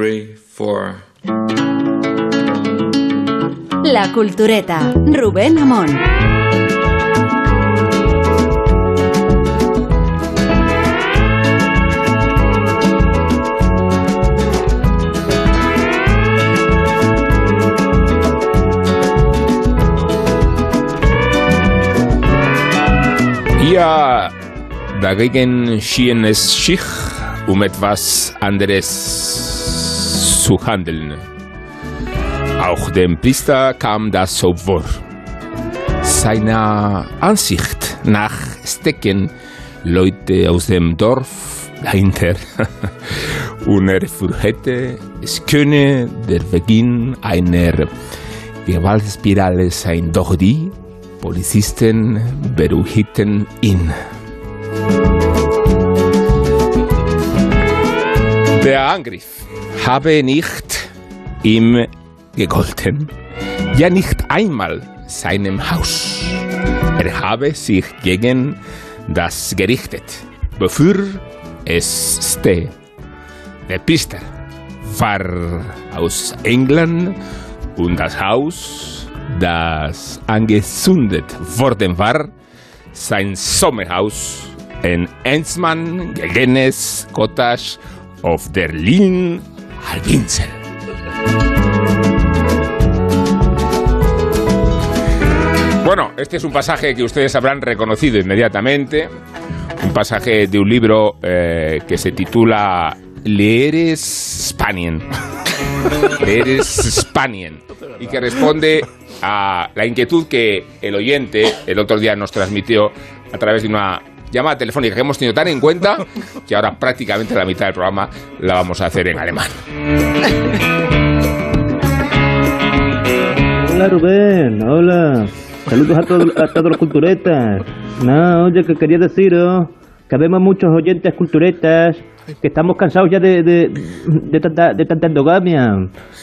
three, four. La Cultureta, Rubén Amón. Ja, dagegen schien es sich um etwas anderes zu handeln. Auch dem Priester kam das so vor. Seiner Ansicht nach stecken Leute aus dem Dorf dahinter. Und er fürchtete, es könne der Beginn einer Gewaltspirale sein. Doch die Polizisten beruhigten ihn. Der Angriff habe nicht ihm gegolten, ja nicht einmal seinem Haus. Er habe sich gegen das gerichtet, wofür es stehe. Der Priester war aus England und das Haus, das angezündet worden war, sein Sommerhaus in Ensmann gegenes Cottage auf der Linn Halbinsel. Bueno, este es un pasaje que ustedes habrán reconocido inmediatamente, un pasaje de un libro eh, que se titula Leeres Spanien. Leeres Spanien. Y que responde a la inquietud que el oyente el otro día nos transmitió a través de una llamada telefónica que hemos tenido tan en cuenta que ahora prácticamente la mitad del programa la vamos a hacer en alemán. Hola Rubén, hola. Saludos a, todos a todos los culturetas. No, oye, que quería deciros que habemos muchos oyentes culturetas que estamos cansados ya de, de, de tanta, de tanta endogamia.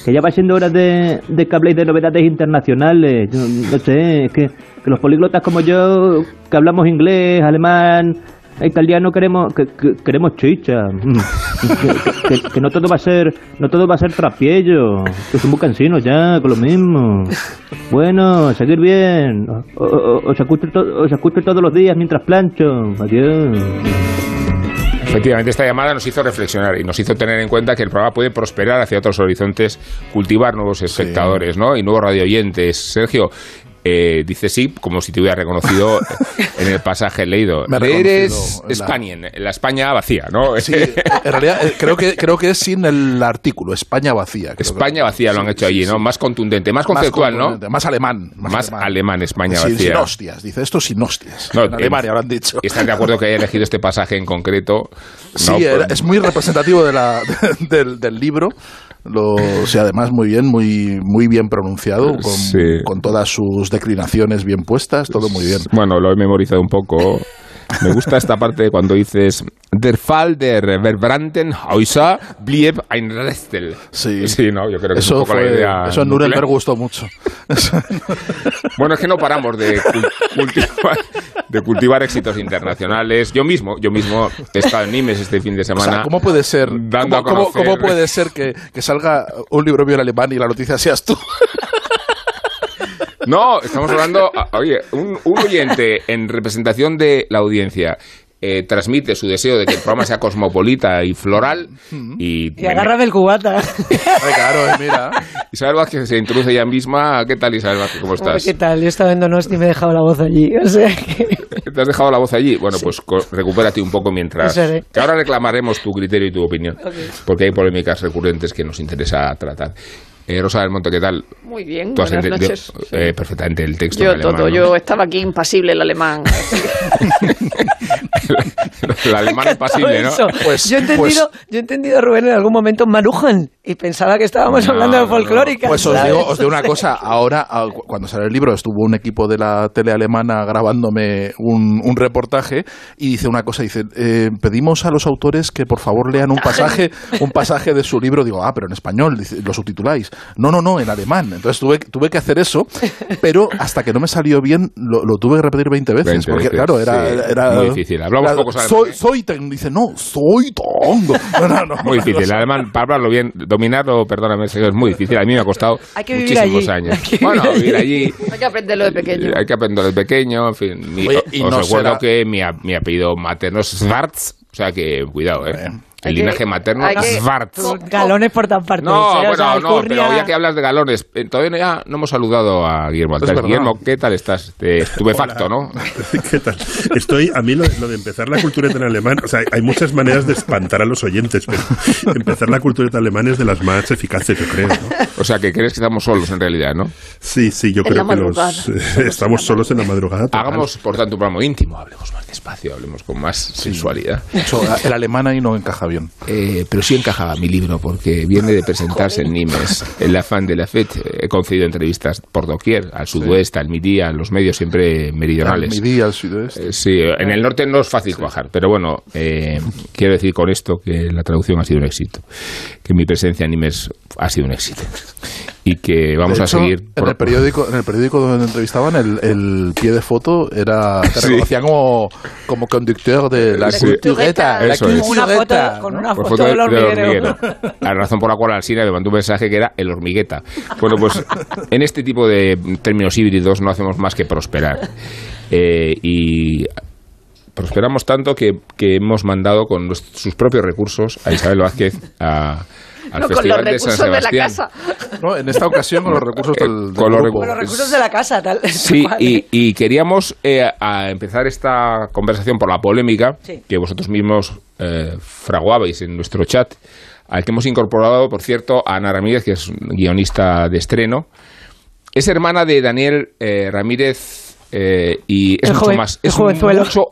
Que ya va siendo hora de, de que habléis de novedades internacionales. Yo no sé, es que, que los políglotas como yo, que hablamos inglés, alemán, italiano, queremos que, que- queremos chicha. Que, que- no todo va a ser no todo va a ser trapiello. Que somos cansinos ya, con lo mismo. Bueno, seguir bien. Os escucho, to- os escucho todos los días mientras plancho. Adiós. Efectivamente, esta llamada nos hizo reflexionar y nos hizo tener en cuenta que el programa puede prosperar hacia otros horizontes, cultivar nuevos espectadores ¿no? y nuevos radioyentes. Sergio, eh, dice sí, como si te hubiera reconocido en el pasaje leído. Me Eres la- Spanien, la España vacía, ¿no? Sí, en realidad eh, creo que, creo que es sin el artículo, España vacía. España vacía lo han hecho sí, allí, sí. ¿no? Más contundente, más Más conceptual, contundente, ¿no? Más alemán. Más alemán, España Sin- vacía. Sin hostias, dice esto sin hostias. No, en Alemania en- habrán dicho. ¿Están de acuerdo que haya elegido este pasaje en concreto? Sí, No, era- pues- es muy representativo de la, del, del libro. Lo, o sea, además muy bien, muy, muy bien pronunciado, con, Sí. con todas sus declinaciones bien puestas, todo muy bien. Bueno, lo he memorizado un poco. Me gusta esta parte cuando dices Der Fall der Verbrannten Häuser blieb ein Restel. Sí. Sí, no, yo creo que es Eso, un poco la fue, idea. eso en. Nuremberg gustó mucho. Bueno, es que no paramos de cul- cultivar, de cultivar éxitos internacionales. Yo mismo, yo mismo he estado en Nimes este fin de O semana. sea, ¿cómo puede ser, dando cómo, a cómo- conocer- cómo puede ser que, que salga un libro mío en alemán y la noticia seas tú? No, estamos hablando. a- Oye, un, un oyente en representación de la audiencia eh, transmite su deseo de que el programa sea cosmopolita y floral. Y, Y agárrame el cubata. Ay, claro, eh, mira. Isabel Vázquez se introduce ella misma. ¿Qué tal, Isabel Vázquez? ¿Cómo estás? ¿Qué tal? Yo estaba en Donosti y me he dejado la voz allí. O sea que... ¿Te has dejado la voz allí? Bueno, pues recupérate un poco mientras. Que ahora reclamaremos tu criterio y tu opinión. Porque hay polémicas recurrentes que nos interesa tratar. Eh, Rosa del Monte, ¿qué tal? Muy bien, Tú has buenas noches. eh, perfectamente el texto. Yo en alemán, todo, ¿no? yo estaba aquí impasible el alemán. el alemán impasible, ¿no? Pues- yo, he entendido, yo he entendido a Rubén en algún momento Marujan y pensaba que estábamos No, hablando de no, no. folclórica. Pues os digo, os digo una cosa, ahora cuando sale el libro estuvo un equipo de la tele alemana grabándome un, un reportaje y dice una cosa, dice, eh, pedimos a los autores que por favor lean un pasaje, un pasaje de su libro, digo, ah, pero en español, dice, lo subtituláis. No, no, no, en alemán. Entonces tuve, tuve que hacer eso, pero hasta que no me salió bien lo, lo tuve que repetir 20 veces, 20 porque veces, claro, era, sí, era- muy difícil. Hablamos era ver, soy, ¿eh? soy ten. Dice, no, soy tongo. No, no, no. Muy difícil. El alemán, para hablarlo bien, dominarlo, perdóname, es muy difícil. A mí me ha costado Hay que vivir muchísimos allí. años. Hay que bueno, vivir vivir allí. Hay que aprenderlo de pequeño. Hay que aprender de pequeño, en fin. Mi- Oye, y os no recuerdo será- que mi, mi apellido materno es Schwarz, o sea que cuidado, ¿eh? El linaje materno Schwarz. Galones por tan partes. No, ¿eh? O sea, bueno, no, pero ya que hablas de galones, eh, todavía no, ya no hemos saludado a Guillermo Es Altares. Guillermo, ¿qué tal estás? Te- Estupefacto, ¿no? ¿Qué tal? Estoy, a mí lo, lo de empezar la cultureta en alemán, o sea, hay muchas maneras de espantar a los oyentes, pero empezar la cultureta en alemán es de las más eficaces, yo creo, ¿no? O sea, que crees que estamos solos en realidad, ¿no? Sí, sí, yo En creo que los, eh, estamos solos en la madrugada. total. Hagamos, por tanto, un programa íntimo, hablemos más despacio, hablemos con más sensualidad. Eso, el alemán ahí no encaja bien. Eh, pero sí encajaba mi libro porque viene de presentarse en Nimes. El afán de la FED. He concedido entrevistas por doquier, al sudoeste, al Midi, a los medios siempre meridionales. Al midi, al sudoeste. Eh, Sí, en el norte no es fácil cuajar, pero bueno, eh, quiero decir con esto que la traducción ha sido un éxito, que mi presencia en Nimes ha sido un éxito y que vamos De a hecho, seguir. En por- el periódico, en el periódico donde entrevistaban, el, el pie de foto era. Te Sí. reconocían como, como conductor de la Sí. cultureta. La. Una foto con una Por foto, del hormiguero. La razón por la cual Alsina me mandó un mensaje que era el hormigueta. Bueno, pues en este tipo de términos híbridos no hacemos más que prosperar. Eh, y prosperamos tanto que, que hemos mandado con sus propios recursos a Isabel Vázquez a, al No, con los Festival de San recursos de la casa. No, en esta ocasión con los recursos Eh, del, del con los grupo. Con los recursos de la casa, tal. Sí, y, y queríamos eh, a empezar esta conversación por la polémica Sí. que vosotros mismos eh, fraguabais en nuestro chat, al que hemos incorporado, por cierto, a Ana Ramírez, que es guionista de estreno. Es hermana de Daniel eh, Ramírez eh, y es El mucho joven- más, es mucho,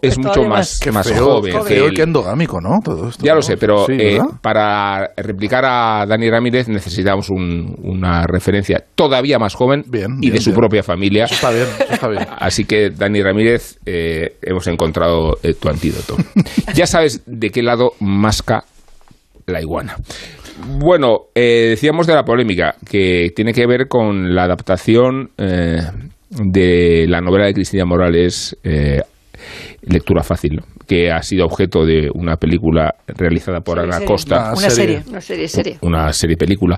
es más, Qué más feo, joven. que endogámico, ¿no? Todo esto, Ya lo ¿no? sé, pero Sí, eh, para replicar a Dani Ramírez necesitamos un- una referencia todavía más joven Bien, y bien, de su bien. propia familia. Eso está bien, eso está bien. Así que, Dani Ramírez, eh, hemos encontrado eh, tu antídoto. ya sabes de qué lado masca la iguana. Bueno, eh, decíamos de la polémica, que tiene que ver con la adaptación eh, de la novela de Cristina Morales, eh, Lectura Fácil. Que ha sido objeto de una película realizada por Ana serie. Costa. Una serie. Una serie, serie. Una serie película.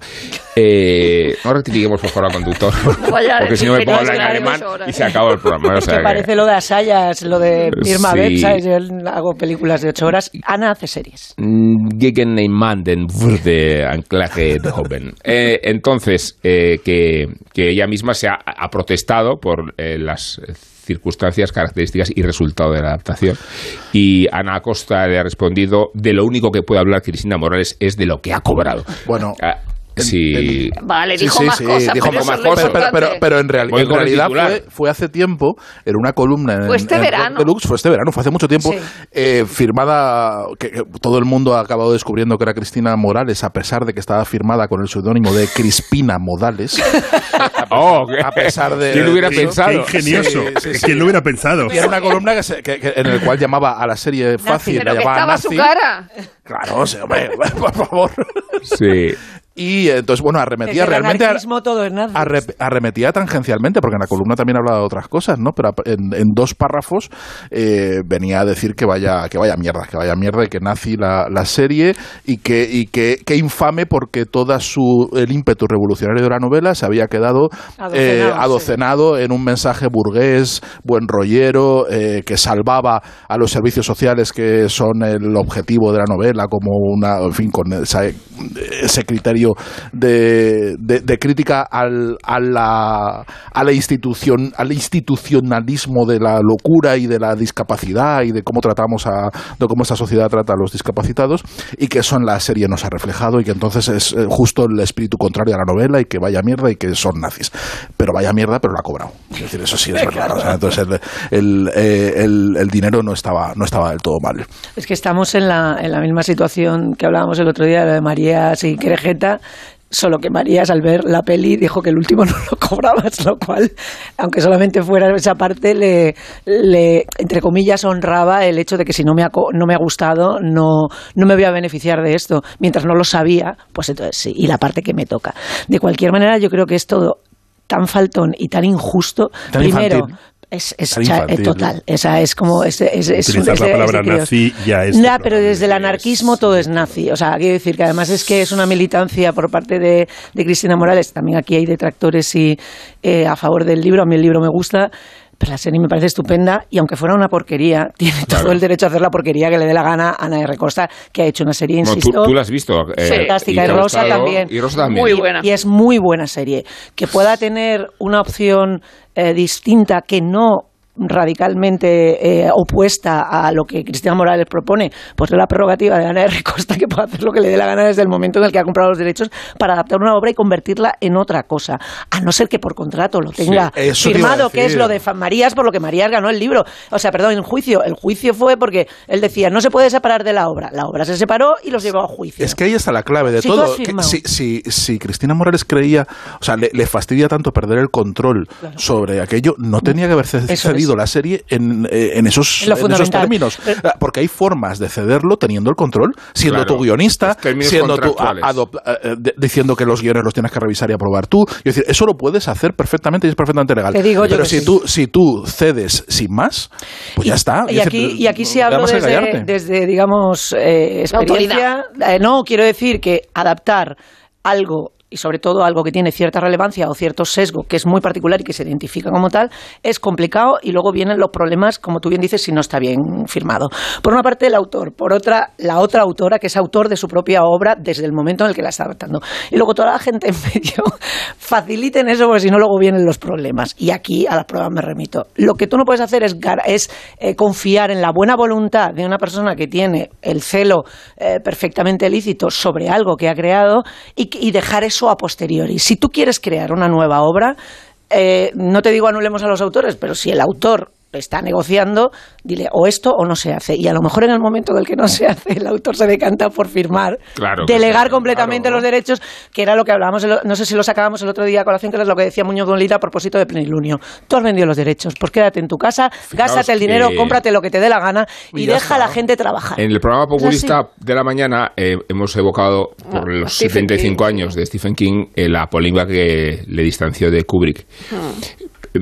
Eh, no rectifiquemos por favor al conductor. No vaya a porque si no me que pongo a hablar en alemán y se acabó el programa. O sea que que- parece lo de Asayas, lo de Irma Sí. ¿sabes? Yo hago películas de ocho horas. Ana hace series. Mm, Gegen Neymanden wurde Anclaje de Joven. Eh, entonces, eh, que, que ella misma se ha, ha protestado por eh, las circunstancias, características y resultado de la adaptación. Y Ana Acosta le ha respondido, de lo único que puede hablar Cristina Morales es de lo que ha cobrado. Bueno, Ah, sí. Vale, Sí, dijo sí, más sí, cosas, dijo pero más lo cosas. Pero, pero, pero, en, real- en realidad fue, fue hace tiempo, en una columna en, Fue este en verano. Deluxe, fue este verano, fue hace mucho tiempo, Sí. eh, firmada, que, que todo el mundo ha acabado descubriendo que era Cristina Morales, a pesar de que estaba firmada con el seudónimo de Crispina Modales. Oh, ¿qué? A pesar de- ¿Quién hubiera Qué- Qué pensado? ingenioso. Sí, sí, sí. ¿Quién lo hubiera pensado? Y era una columna que se- que- que- en el cual llamaba a la serie fácil, Pero la que llamaba estaba su nazi. cara. Claro, sí, hombre, por favor. Sí. Y eh, entonces, bueno, arremetía realmente... todo es nazi. Arre- arremetía tangencialmente, porque en la columna también hablaba de otras cosas, ¿no? Pero en, en dos párrafos eh, venía a decir que vaya, que vaya mierda, que vaya mierda y que nazi la, la serie y que, y que, que infame porque toda su el ímpetu revolucionario de la novela se había quedado Adocenado, eh, sí. adocenado en un mensaje burgués, buen rollero, eh, que salvaba a los servicios sociales que son el objetivo de la novela, como una, en fin, con ese criterio de, de- crítica al, a, la, a la institución, al institucionalismo de la locura y de la discapacidad y de cómo tratamos a, de cómo esta sociedad trata a los discapacitados y que eso en la serie nos ha reflejado y que entonces es eh, justo el espíritu contrario a la novela y que vaya mierda y que son nazis. Pero vaya mierda, pero lo ha cobrado. Es decir, eso sí es verdad. O sea, entonces el, el, eh, el- el dinero no estaba, no estaba del todo mal. Es que estamos en la, en la misma situación que hablábamos el otro día, lo de Marías y Solo que Marías al ver la peli dijo que el último no lo cobrabas, lo cual, aunque solamente fuera esa parte, le, le entre comillas, honraba el hecho de que si no me ha, no me ha gustado, no, no me voy a beneficiar de esto. Mientras no lo sabía, pues entonces sí, y la parte que me toca. De cualquier manera, yo creo que es todo tan faltón y tan injusto. Tan Primero, infantil. Es, es Tan cha- infantil. total. Esa es como. Es, es, es Utilizar la de- es de palabra nazi ya es pero desde el anarquismo todo es nazi. O sea, quiero decir que además es que es una militancia por parte de, de Cristina Morales. También aquí hay detractores y eh, a favor del libro. A mí el libro me gusta. Pero la serie me parece estupenda y aunque fuera una porquería, tiene todo el derecho a hacer la porquería que le dé la gana a Ana R. Costa, que ha hecho una serie, Bueno, tú, insisto, tú la has visto. eh, fantástica. Y Rosa gustado, también. Y Rosa también. Muy buena. y es muy buena serie. Que pueda tener una opción eh, distinta que no radicalmente eh, opuesta a lo que Cristina Morales propone, pues es la prerrogativa de Ana R. Costa que puede hacer lo que le dé la gana desde el momento en el que ha comprado los derechos para adaptar una obra y convertirla en otra cosa, a no ser que por contrato lo tenga Sí, firmado, que es lo de Marías, por lo que Marías ganó el libro. O sea, perdón, el juicio. El juicio fue porque él decía, no se puede separar de la obra. La obra se separó y los llevó a juicio. Es que ahí está la clave de Si todo. Que si, si, si Cristina Morales creía, o sea, le, le fastidia tanto perder el control sobre aquello, no tenía que haber ce- Eso cedido la serie en, eh, en esos, En lo en esos términos. Pero- Ah, Porque hay formas de cederlo teniendo el control, siendo Claro. tu guionista, siendo tú, contractuales. a- eh, de- diciendo que los guiones los tienes que revisar y aprobar tú. Es decir, eso lo puedes hacer perfectamente y es perfectamente legal. Te digo yo Pero si sí. tú, si tú cedes sin más, pues ya está. Y aquí, y aquí sí ya hablo vas a desde, digamos, eh, experiencia. Eh, no, quiero decir que adaptar algo y sobre todo algo que tiene cierta relevancia o cierto sesgo que es muy particular y que se identifica como tal, es complicado y luego vienen los problemas, como tú bien dices, si no está bien firmado. Por una parte el autor, por otra la otra autora que es autor de su propia obra desde el momento en el que la está adaptando. Y luego toda la gente en medio faciliten eso porque si no luego vienen los problemas. Y aquí a las pruebas me remito. Lo que tú no puedes hacer es, es eh, confiar en la buena voluntad de una persona que tiene el celo eh, perfectamente lícito sobre algo que ha creado y, y dejar eso a posteriori. Si tú quieres crear una nueva obra, eh, no te digo anulemos a los autores, pero si el autor está negociando, dile o esto o no se hace. Y a lo mejor en el momento en el que no se hace, el autor se decanta por firmar, Claro delegar completamente claro. los derechos, que era lo que hablábamos, no sé si lo sacábamos el otro día a colación, que era lo que decía Muñoz Donlita a propósito de plenilunio. Tú has vendido los derechos, pues quédate en tu casa, Fijaos gástate el dinero, cómprate lo que te dé la gana y, deja a la gente trabajar. En el programa Es populista de la mañana eh, hemos evocado por Ah, los Stephen 75 King, años de Stephen King eh, la polémica que le distanció de Kubrick.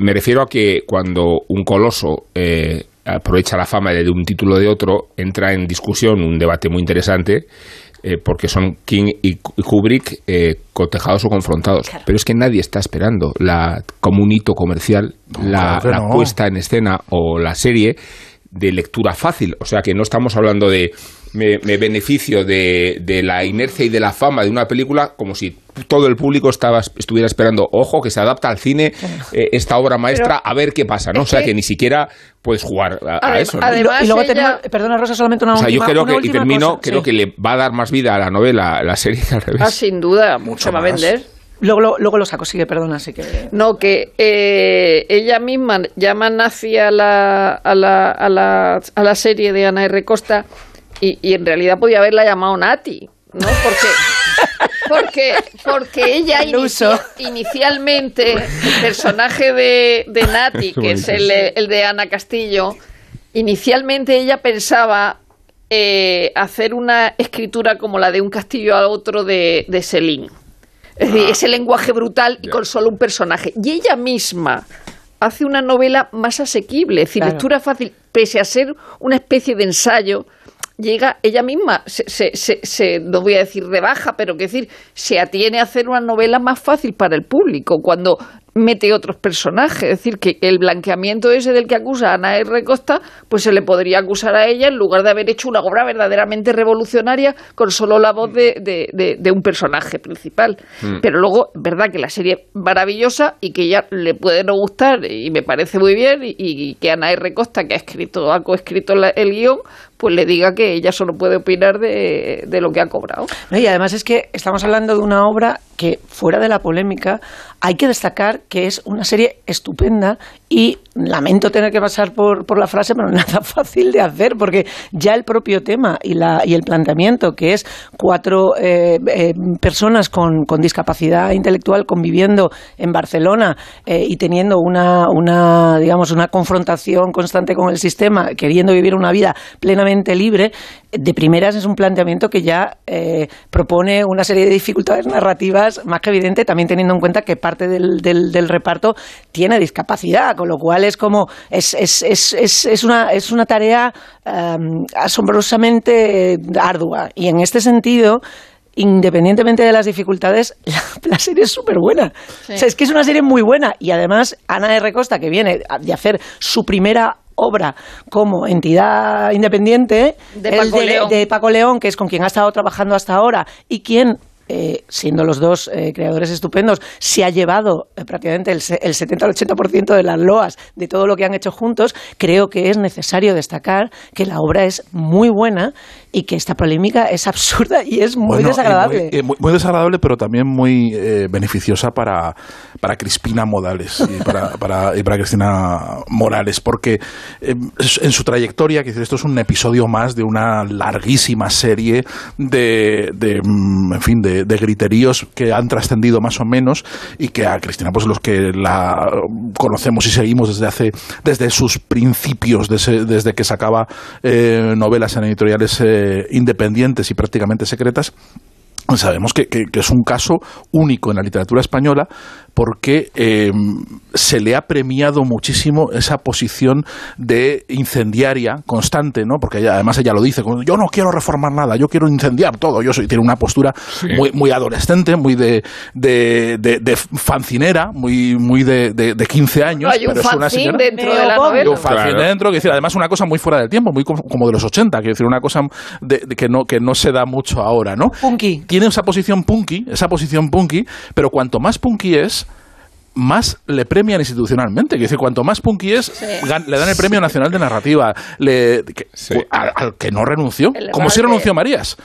Me refiero a que cuando un coloso eh, aprovecha la fama de un título de otro, entra en discusión un debate muy interesante. eh, porque son King y Ku- y Kubrick eh, cotejados o confrontados. Pero es que nadie está esperando la, como un hito comercial la, claro que la no. puesta en escena o la serie de lectura fácil. O sea que no estamos hablando de me, me beneficio de, de la inercia y de la fama de una película como si todo el público estaba, estuviera esperando, ojo, que se adapta al cine eh, esta obra maestra, a ver qué pasa, ¿no? O sea que- que ni siquiera puedes jugar a, eso. ¿no? Y, lo- y Además, luego ella- tenemos- perdona Rosa, solamente una o sea, yo última creo una que, y termino, cosa, creo sí. que le va a dar más vida a la novela, a la serie que al revés. Ah, sin duda, Mucho se va a vender. Luego, lo- luego lo saco, sigue, perdona, así que... No, que eh, ella misma llama nazi a la, a la, a la, a la serie de Ana R. Costa y, y en realidad podía haberla llamado Nati, ¿no? Porque, porque, porque ella inicia- inicialmente, el personaje de, de Nati, que es el, el de Ana Castillo, inicialmente ella pensaba eh, hacer una escritura como la de un castillo al otro de, de Celine. Es decir, ese lenguaje brutal y con solo un personaje. Y ella misma hace una novela más asequible, es decir, Claro. lectura fácil, pese a ser una especie de ensayo. Llega ella misma, se, se, se- se- no voy a decir rebaja, pero que decir, se atiene a hacer una novela más fácil para el público cuando mete otros personajes. Es decir, que el blanqueamiento ese del que acusa a Ana R. Costa, pues se le podría acusar a ella en lugar de haber hecho una obra verdaderamente revolucionaria con solo la voz de, de- de- de un personaje principal. Pero luego, verdad que la serie es maravillosa y que ella le puede no gustar y me parece muy bien y, y que Ana R. Costa, que ha escrito, ha coescrito el guion, pues le diga que ella solo puede opinar de, de lo que ha cobrado. No, y además es que estamos hablando de una obra que, fuera de la polémica, hay que destacar que es una serie estupenda y lamento tener que pasar por, por la frase, pero nada fácil de hacer, porque ya el propio tema y, la, y el planteamiento, que es cuatro eh, eh, personas con, con discapacidad intelectual conviviendo en Barcelona eh, y teniendo una, una, digamos, una confrontación constante con el sistema, queriendo vivir una vida plenamente libre, de primeras es un planteamiento que ya eh, propone una serie de dificultades narrativas más que evidente, también teniendo en cuenta que parte del, del, del reparto tiene discapacidad, con lo cual es como es, es, es, es, es una, es una tarea um, asombrosamente ardua. Y en este sentido, independientemente de las dificultades, la, la serie es súper buena. Sí. O sea, es que es una serie muy buena. Y además, Ana R. Costa, que viene de hacer su primera obra como entidad independiente De el Paco León. de Paco León, que es con quien ha estado trabajando hasta ahora y quien eh, siendo los dos eh, creadores estupendos, se ha llevado eh, prácticamente el, el 70 al 80% de las loas de todo lo que han hecho juntos, creo que es necesario destacar que la obra es muy buena y que esta polémica es absurda y es muy Bueno, desagradable. Muy, eh, muy- muy desagradable, pero también muy eh, beneficiosa para, para Crispina Modales y para, para, y para Cristina Morales, porque eh, es- en su trayectoria, que esto es un episodio más de una larguísima serie de, de, mm, en fin, de, de griteríos que han trascendido más o menos y que a Cristina, pues los que la conocemos y seguimos desde hace, desde sus principios, desde, desde que sacaba eh, novelas en editoriales eh, independientes y prácticamente secretas, sabemos que, que- que es un caso único en la literatura española porque eh, se le ha premiado muchísimo esa posición de incendiaria constante, ¿no? Porque ella, además ella lo dice, como, yo no quiero reformar nada, yo quiero incendiar todo. Yo soy, tiene una postura muy, muy adolescente, muy de, de, de- de fancinera, muy, muy de, de, de 15 años. Hay un pero es una señora- dentro de la un novela. fanzine Claro. dentro, que decir, además una cosa muy fuera del tiempo, muy como como de los 80, que decir, una cosa de, de que, no, que no se da mucho ahora, ¿no? Punky. Tiene esa posición punky, esa posición punky, pero cuanto más punky es, más le premian institucionalmente. Es decir, cuanto más punky es, gan- le dan el Premio Nacional de Narrativa, le, que- Sí. al, al que no renunció, como si renunció Marías.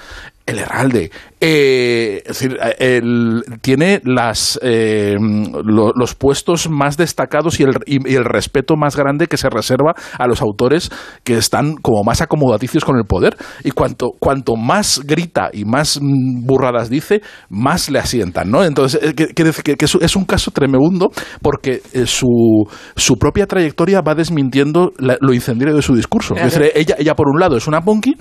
El Herralde. Eh, es decir, eh, el- tiene las, eh, lo- los puestos más destacados y el, y- y el respeto más grande que se reserva a los autores que están como más acomodaticios con el poder. Y cuanto, cuanto más grita y más mm, burradas dice, más le asientan. ¿no? Entonces, eh, que- quiere decir que, que es, un caso tremendo porque su, su propia trayectoria va desmintiendo la- lo incendiario de su discurso. Es decir, ella, ella, por un lado, es una punky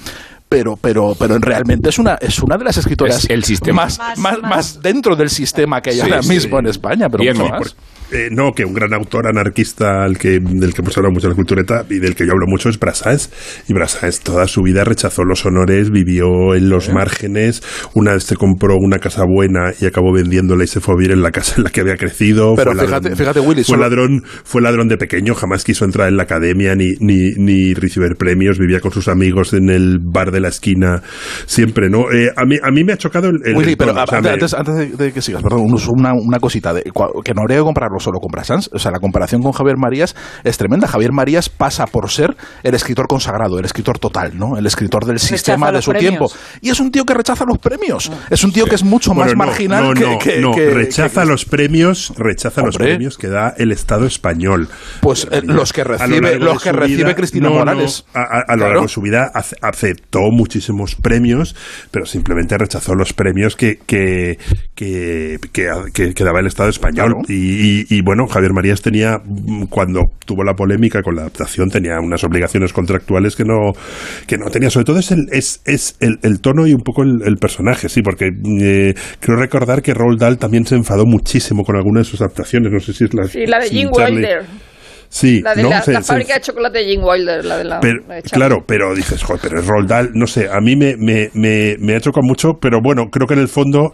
pero pero pero realmente es una es una de las escritoras El sistema. más, Más- más, dentro del sistema que hay Sí, ahora sí. mismo en España pero Bien, más. Eh, no, que un gran autor anarquista al que, del que hemos hablado mucho en la cultureta y del que yo hablo mucho es Brassens. Y Brassens toda su vida rechazó los honores, vivió en los márgenes. Una vez se compró una casa buena y acabó vendiéndola y se fue a vivir en la casa en la que había crecido. Pero Fue fíjate- fíjate, Willy, Fue solo- ladrón, fue ladrón de pequeño, jamás quiso entrar en la academia ni, ni, ni recibir premios. Vivía con sus amigos en el bar de la esquina, siempre, ¿no? Eh, a, mí, a mí me ha chocado el. el Willy, pero tono, o sea, antes, me- antes- de, de que sigas, perdón, un- una, una cosita, de, que no habría que compararlo solo con Brassens, o sea, la comparación con Javier Marías es tremenda. Javier Marías pasa por ser el escritor consagrado, el escritor total, ¿no? El escritor del sistema de su premios. tiempo. Y es un tío que rechaza los premios. Es un tío que es mucho Bueno, más no, marginal no, que, no, que- no, que- rechaza que- los premios, rechaza los premios que da el Estado español. Pues, eh, los que recibe- los de que recibe vida- Cristina no, no, Morales. a, a- a lo Claro. largo de su vida ace- aceptó muchísimos premios, pero simplemente rechazó los premios que que, que, que, daba el Estado español. Claro. Y, y- y, bueno, Javier Marías tenía, mm, cuando tuvo la polémica con la adaptación, tenía unas obligaciones contractuales que no, que no tenía. Sobre todo es el, es, es el, el tono y un poco el, el personaje, sí, porque eh, creo recordar que Roald Dahl también se enfadó muchísimo con alguna de sus adaptaciones. No sé si es la, Sí, la de Jim Wilder. Sí, La de ¿no? la, Se- la se- fábrica de chocolate de Jim Wilder, la de la. pero, la de Charlie. claro, pero dices, joder, pero es Roald Dahl, no sé, a mí me, me, me, me ha chocado mucho, pero bueno, creo que en el fondo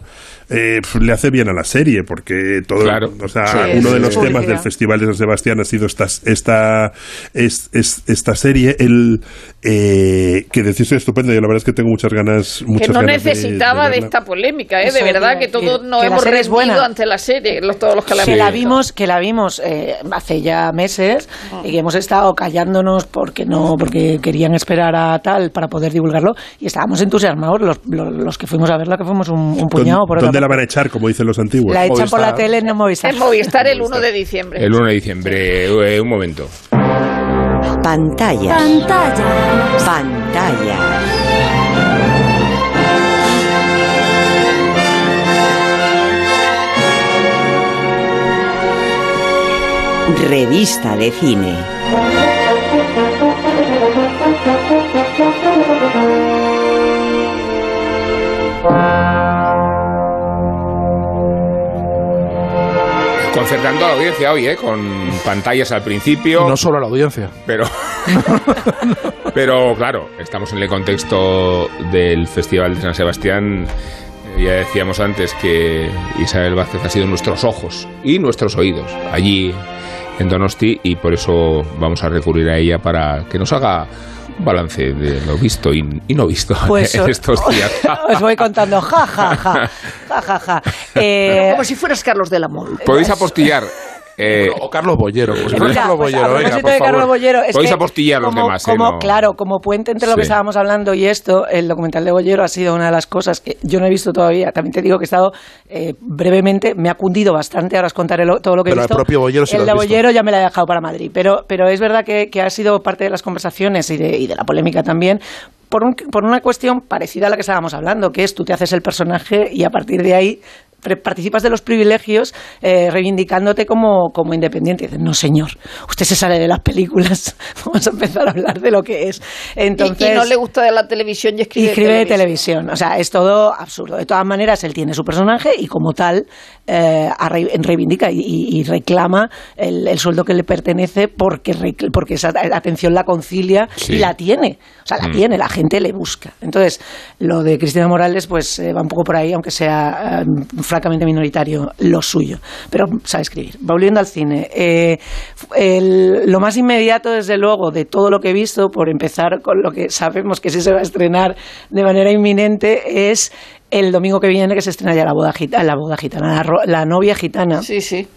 eh, pf, le hace bien a la serie, porque todo, Claro. o sea, Sí, uno sí, de los sí. temas del. Festival de San Sebastián ha sido esta, esta, es, es- esta serie, el, eh, que decís estupendo, y la verdad es que tengo muchas ganas, muchas que no ganas de- necesitaba de, esta polémica, ¿eh? De verdad que todos nos que hemos es rendido buena. ante la serie, los, todos los que la que hemos la vimos que la vimos eh, hace ya meses y que hemos estado callándonos porque no porque querían esperar a tal para poder divulgarlo y estábamos entusiasmados los, los, los que fuimos a verla que fuimos un, un puñado por ¿Dónde la van a echar, como dicen los antiguos? la echan por la tele en Movistar. En Movistar el 1 de diciembre. El 1 de diciembre, eh, un momento. Pantalla. Pantalla. Pantalla. Revista de cine. Desconcertando a la audiencia hoy, ¿eh? Con pantallas al principio. Y no solo a la audiencia. Pero, pero claro, estamos en el contexto del Festival de San Sebastián. Eh, Ya decíamos antes que Isabel Vázquez ha sido nuestros ojos y nuestros oídos allí en Donosti y por eso vamos a recurrir a ella para que nos haga un balance de lo visto y, y no visto Pues en estos días. os voy contando, ja, ja, ja, ja, ja, ja. Eh, Como si fueras Carlos del Amor. Podéis apostillar. Eh, o Carlos Bollero. Pues Mira, Carlos pues, Bollero, por de Carlos. Bollero, es Podéis que apostillar los como- demás, ¿eh? No. Claro, como puente entre lo que estábamos hablando y esto, el documental de Bollero ha sido una de las cosas que yo no he visto todavía. También te digo que he estado eh, brevemente, me ha cundido bastante, ahora os contaré lo- todo lo que Pero he visto. propio Bollero sí el de. Bollero ya me la he dejado para Madrid, pero, pero es verdad que, que ha sido parte de las conversaciones y de, y de la polémica también. Por, un- por una cuestión parecida a la que estábamos hablando, que es tú te haces el personaje y a partir de ahí participas de los privilegios eh, reivindicándote como, como independiente. Y dices, no, señor, usted se sale de las películas, vamos a empezar a hablar de lo que es. Y- Entonces, y, no le gusta de la televisión y y escribe, escribe de televisión. O sea, es todo absurdo. De todas maneras, él tiene su personaje y como tal eh, reivindica y, reclama el, el sueldo que le pertenece porque, porque esa atención la concilia Sí. y la tiene. O sea, la Mm. tiene, la gente le busca. Entonces, lo de Cristina Morales pues eh, va un poco por ahí, aunque sea eh, francamente minoritario lo suyo. Pero sabe escribir. Volviendo al cine. eh, el- lo más inmediato, desde luego, de todo lo que he visto, por empezar con lo que sabemos que sí se va a estrenar de manera inminente, es el domingo que viene que se estrena ya la boda gitana, la, la novia gitana Sí, sí.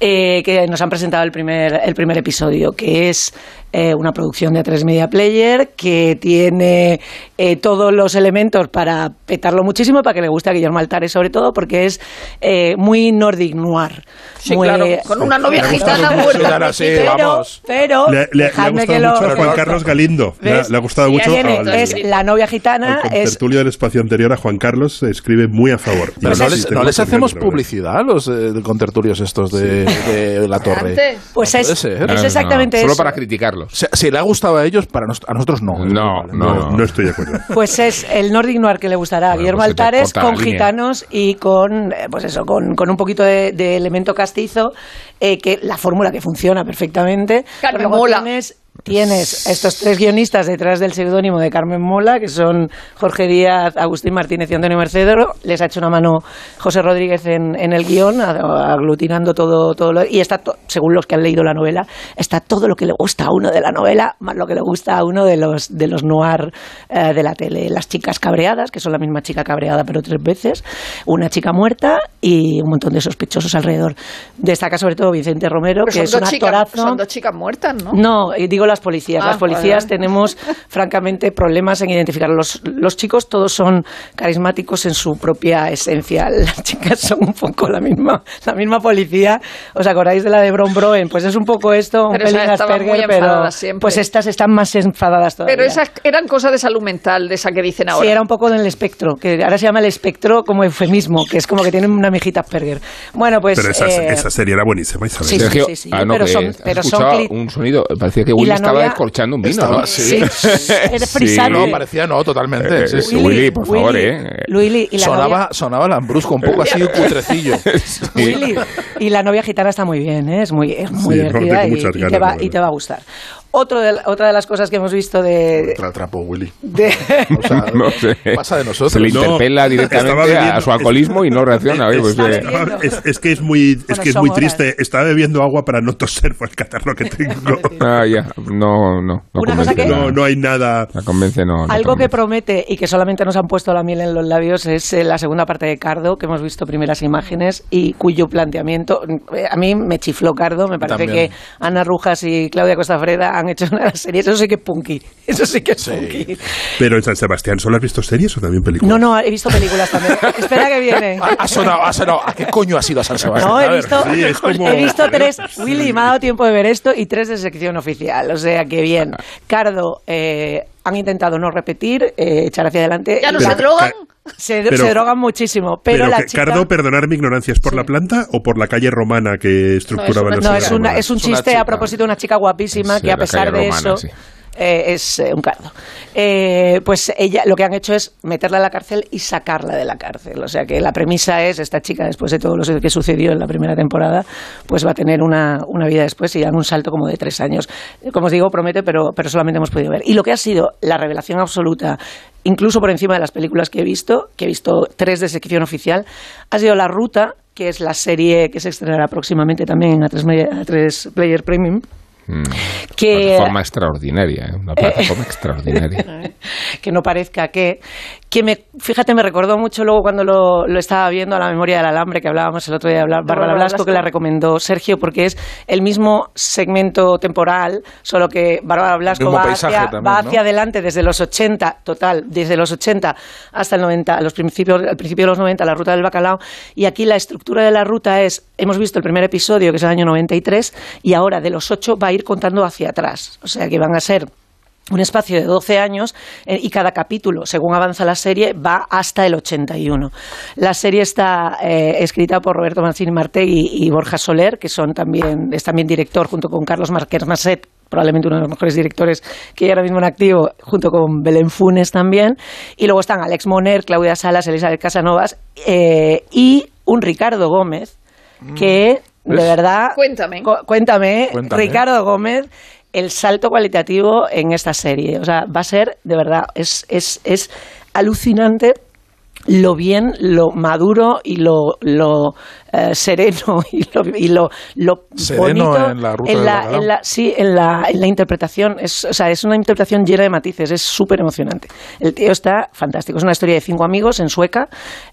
Eh, que nos han presentado el primer, el primer episodio, que es eh, una producción de tres Media Player, que tiene eh, todos los elementos para petarlo muchísimo, para que le guste a Guillermo Altares, sobre todo, porque es eh, muy Nordic Noir. Sí, muy- claro. Con una novia gitana mucho, muerta. Gitana, al sí, principio. pero, vamos. pero Le, le- le ha gustado que lo- mucho a Juan Carlos Galindo. Le ha, ¿Ves? le ha gustado mucho ya viene, al, es la novia gitana, al es del espacio anterior, a Juan Carlos, se escribe muy a favor. Pero no les, no hacemos publicidad a los eh, contertulios estos de, de la torre. Antes. pues es, no, no, es exactamente Solo eso. para criticarlos. Si le ha gustado a ellos, para nos- a nosotros no. No, no, No, no estoy de acuerdo. Pues es el Nordic Noir que le gustará a Bueno, Guillermo pues se te Altares con gitanos y con, eh, pues eso, con, con un poquito de, de elemento castizo, eh, que la fórmula que funciona perfectamente. Carmen Mola. Tienes, tienes estos tres guionistas detrás del seudónimo de Carmen Mola, que son Jorge Díaz, Agustín Martínez y Antonio Mercedero. Les ha hecho una mano José Rodríguez en, en el guion, a- aglutinando todo, todo lo, y está, to- según los que han leído la novela, está todo lo que le gusta a uno de la novela, más lo que le gusta a uno de los, de los noir eh, de la tele. Las chicas cabreadas, que son la misma chica cabreada pero tres veces, una chica muerta y un montón de sospechosos alrededor. Destaca sobre todo Vicente Romero, Pero que es un chicas, actorazo. son dos chicas muertas, ¿no? No, eh, digo las policías. Ah, las policías vale. tenemos, francamente, problemas en identificar. Los, los chicos todos son carismáticos en su propia esencia. Las chicas son un poco la misma, la misma policía. ¿Os acordáis de la de Bron Broen? Pues es un poco esto, un Pero pelín Asperger, pero siempre. pues estas están más enfadadas todavía. Pero esas eran cosas de salud mental, de esa que dicen ahora. Sí, era un poco del espectro, que ahora se llama el espectro como eufemismo, que es como que tienen una mijita Asperger. Bueno, pues... Pero esa, eh, esa serie era buenísima, Isabel. Sí, Sergio, sí, sí, ah, no, pero son- pero son un sonido, parecía que Willy la estaba novia- descorchando un vino, Estaba- ¿no? sí. Era frisante. No, parecía no, totalmente. Eh, sí, sí. Willy, por favor, ¿eh? Willy, y la sonaba, novia, sonaba Lambrusco, un poco así cutrecillo. Sí. Willy, y la novia gitana está muy bien, ¿eh? es muy, es muy Sí, no, divertida tengo y, y te va, y te va a gustar. Otro de la- otra de las cosas que hemos visto de... Te la atrapó, Willy. de- O sea, No sé. pasa de nosotros. Se le interpela directamente a su alcoholismo y no reacciona. oye, pues, eh. Es, es que es muy, es Bueno, que es muy horas. triste. Estaba bebiendo agua para no toser por el catarro que tengo. ah, ya, no, no. no Una cosa convence que- nada. No, no hay nada. La convence, no. no Algo que promete y que solamente nos han puesto la miel en los labios es eh, la segunda parte de Cardo, que hemos visto primeras imágenes y cuyo planteamiento, eh, a mí me chifló Cardo, me parece También. que Ana Rujas y Claudia Costafreda han hecho una serie, eso sí que es punky, eso sí que es Sí. punky. Pero en San Sebastián, ¿solo has visto series o también películas? No, no, he visto películas también. Espera que viene. Ha, ha sonado, ha sonado. ¿A qué coño has ido a San Sebastián? No, he visto, sí, es como- he visto tres. Willy, me ha dado tiempo de ver esto y tres de sección oficial. O sea que bien. Cardo, eh, han intentado no repetir, eh, echar hacia adelante. ¿Ya no se drogan? Se, Pero- se drogan muchísimo, pero, Pero, la que, chica... Cardo, perdonar mi ignorancia, ¿es por Sí. la planta o por la calle romana que estructuraba No, es los una No, es, una, es un chiste a propósito de una chica guapísima Sí, que a pesar de romana, eso... sí. Eh, es eh, un cardo. Eh, pues ella lo que han hecho es meterla en la cárcel y sacarla de la cárcel. O sea que la premisa es, esta chica, después de todo lo que sucedió en la primera temporada, pues va a tener una, una vida después y dan un salto como de tres años. Como os digo, promete, pero, pero solamente hemos podido ver. Y lo que ha sido la revelación absoluta incluso por encima de las películas que he visto, que he visto tres de sección oficial, ha sido La Ruta, que es la serie que se estrenará próximamente también en A3, Media- A3 Player Premium. Mm. Que, plataforma extraordinaria, ¿eh? una plataforma extraordinaria. que no parezca que, que me, fíjate, me recordó mucho luego cuando lo, lo estaba viendo a la memoria del alambre que hablábamos el otro día de hablar, Bárbara Bárbara Blasco, que Blasco. la recomendó Sergio, porque es el mismo segmento temporal, solo que Bárbara Blasco va, hacia, también, va ¿no? hacia adelante desde los 80, total, desde los 80 hasta el 90, a los principios, al principio de los 90, la ruta del bacalao, y aquí la estructura de la ruta es, hemos visto el primer episodio, que es el año 93, y ahora de los 8 va a ir contando hacia atrás, o sea que van a ser un espacio de 12 años eh, y cada capítulo, según avanza la serie, va hasta el 81. La serie está eh, escrita por Roberto Mancini Martegui y Borja Soler, que son también, es también director junto con Carlos Márquez Masset, probablemente uno de los mejores directores que hay ahora mismo en activo, junto con Belén Funes también. Y luego están Alex Moner, Claudia Salas, Elizabeth Casanovas eh, y un Ricardo Gómez, que de ¿Ves? verdad... Cuéntame. Cu- cuéntame, Cuéntame. Ricardo Gómez, el salto cualitativo en esta serie. O sea, va a ser, de verdad, es, es, es alucinante lo bien, lo maduro y lo, lo eh, sereno y lo, y lo, lo Sereno bonito en la ruta en la, en sí, en la, en la interpretación. Es, o sea, es una interpretación llena de matices, es súper emocionante. El tío está fantástico. Es una historia de cinco amigos en Sueca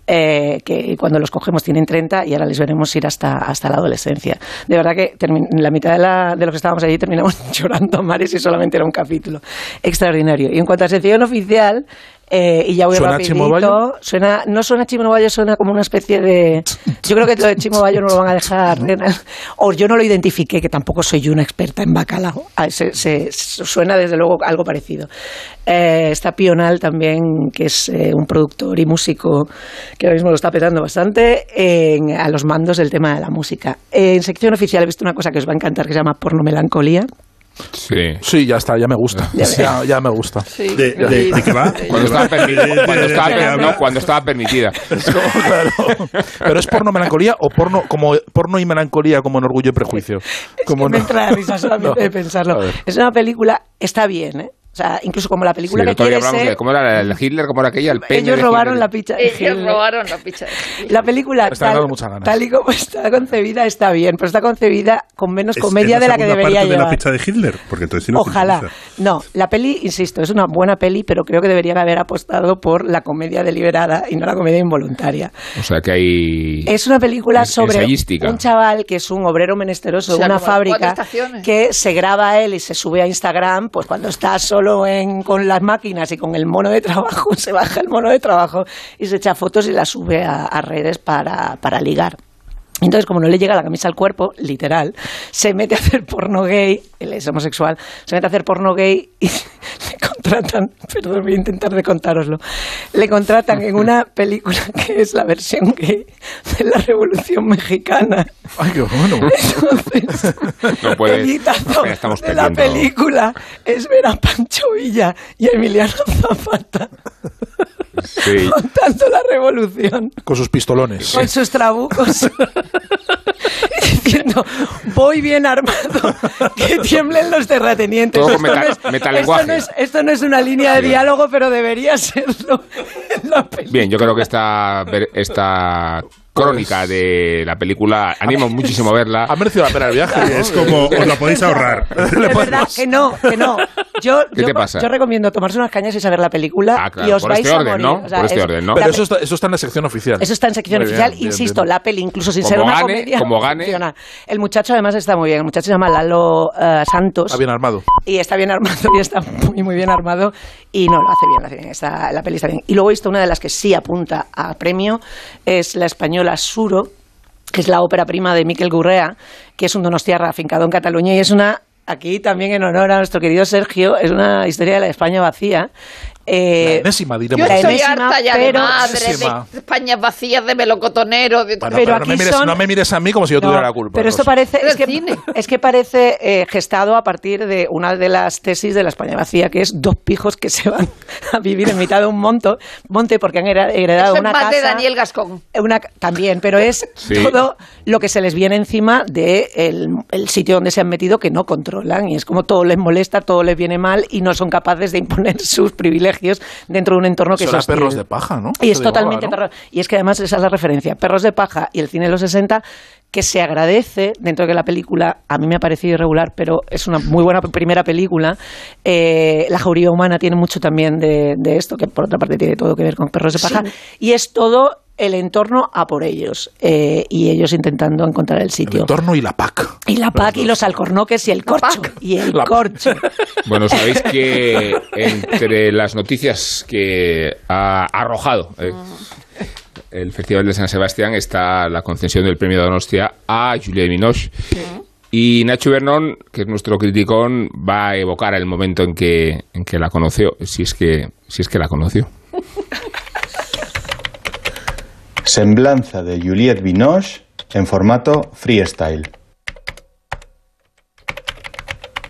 eh, que cuando los cogemos tienen 30 y ahora les veremos ir hasta, hasta la adolescencia. De verdad que termin- la mitad de, la, de los que estábamos allí terminamos llorando a mares y solamente era un capítulo. Extraordinario. Y en cuanto a sección oficial, eh, y ya voy ¿Suena rapidito, Chimo Bayo? suena, no suena Chimo Bayo, suena como una especie de... Yo creo que lo de Chimo Bayo no lo van a dejar... O yo no lo identifiqué, que tampoco soy yo una experta en bacalao. Ah, se- se- suena desde luego algo parecido. Eh, está Pional también, que es eh, un productor y músico que ahora mismo lo está petando bastante, en- a los mandos del tema de la música. en sección oficial he visto una cosa que os va a encantar, que se llama Porno Melancolía. Sí. Sí, ya está, ya me gusta. Ya, ya me gusta. Sí, ¿De, de, sí. de qué va? Cuando estaba, permi- cuando, estaba de- per- de- no, cuando estaba permitida. Claro. Pero es porno melancolía o porno como porno y melancolía como en orgullo y prejuicio. Como que me entra la risa solamente No. de pensarlo. A. Es una película, está bien, ¿eh? O sea, incluso como la Sí, película el que quiere hablamos ser... de cómo era el Hitler, cómo era aquella, el pene Ellos de robaron Hitler. la pizza de Ellos Hitler. robaron la picha. La película, Está dando tal, ganas. tal y como está concebida, está bien, pero está concebida con menos ¿Es- comedia es de la que debería parte de la llevar. pizza de Hitler? Porque entonces sí no Ojalá. No, la peli, insisto, es una buena peli, pero creo que deberían haber apostado por la comedia deliberada y no la comedia involuntaria. O sea que hay... Es una película Es- sobre un chaval que es un obrero menesteroso O de sea, una las cuatro fábrica que se graba él y se sube a Instagram, pues cuando está solo en, con las máquinas y con el mono de trabajo, se baja el mono de trabajo y se echa fotos y las sube a, a redes para, para ligar. Entonces, como no le llega la camisa al cuerpo, literal, se mete a hacer porno gay, él es homosexual, se mete a hacer porno gay y contratan, perdón, voy a intentar de contároslo, le contratan en una película que es la versión gay de la Revolución Mexicana. Ay, qué bueno. Entonces, No estamos de la película es ver a Pancho Villa y a Emiliano Zapata Sí. contando la revolución Con sus pistolones. con sus trabucos. Diciendo, voy bien armado, que tiemblen los terratenientes. Todo Esto no es- metalenguaje. esto no es- esto no es una línea de diálogo, pero debería serlo en la película. Bien, yo creo que esta, esta crónica de la película animo muchísimo a verla. Ha merecido la pena el viaje. ¿no? Es como, os la podéis ahorrar. De verdad que no, que no. Yo, ¿Qué yo, te pasa? yo recomiendo tomarse unas cañas y saber la película Ah, claro, y os por vais este a orden, morir. ¿no? O sea, Por este es- orden, ¿no? Pero pe- eso está, eso está en la sección oficial. Eso está en sección bien, oficial. bien, Insisto, bien. la peli, incluso sin Como ser una gane, comedia, como gane. funciona. El muchacho además está muy bien. El muchacho se llama Lalo eh, Santos. Está bien armado. Y está bien armado, y está muy, muy bien armado. Y no, lo hace bien, lo hace bien. Está, la peli está bien. Y luego he visto una de las que sí apunta a premio, es la española Suro, que es la ópera prima de Miquel Gurrea, que es un donostiarra afincado en Cataluña y es una aquí también en honor a nuestro querido Sergio, es una historia de la España vacía. Eh, La enésima, diremos. Yo La estoy enésima, harta ya de pero- madre, Enésima. de Españas vacías, de melocotonero, de Bueno, Pero pero, no, aquí me mires, son- no me mires a mí como si yo No, tuviera la culpa. Pero esto Rosa. parece, es que, es que parece eh, gestado a partir de una de las tesis de la España vacía, que es dos pijos que se van a vivir en mitad de un monto, monte porque han heredado Eso es una más casa. de Daniel Gascón. Una, también, pero es Sí. todo lo que se les viene encima del de el sitio donde se han metido que no controlan y es como todo les molesta, todo les viene mal y no son capaces de imponer sus privilegios dentro de un entorno que hostil. perros de paja, ¿no? Y es totalmente ¿no? perro- Y es que además esa es la referencia. Perros de paja y el cine de los 60 que se agradece dentro de que la película a mí me ha parecido irregular, pero es una muy buena primera película. Eh, la jauría humana tiene mucho también de, de esto, que por otra parte tiene todo que ver con perros de paja. Y es todo el entorno a por ellos eh, y ellos intentando encontrar el El sitio. entorno y la PAC. Y la PAC y los alcornoques y el corcho. Y el La- corcho. Bueno, sabéis que entre las noticias que ha arrojado eh, el Festival de San Sebastián está la concesión del premio de Donostia a Juliette Binoche. Y Nacho Bernón, que es nuestro criticón, va a evocar el momento en que, en que la conoció, si es que, si es que la conoció. Semblanza de Juliette Binoche en formato freestyle.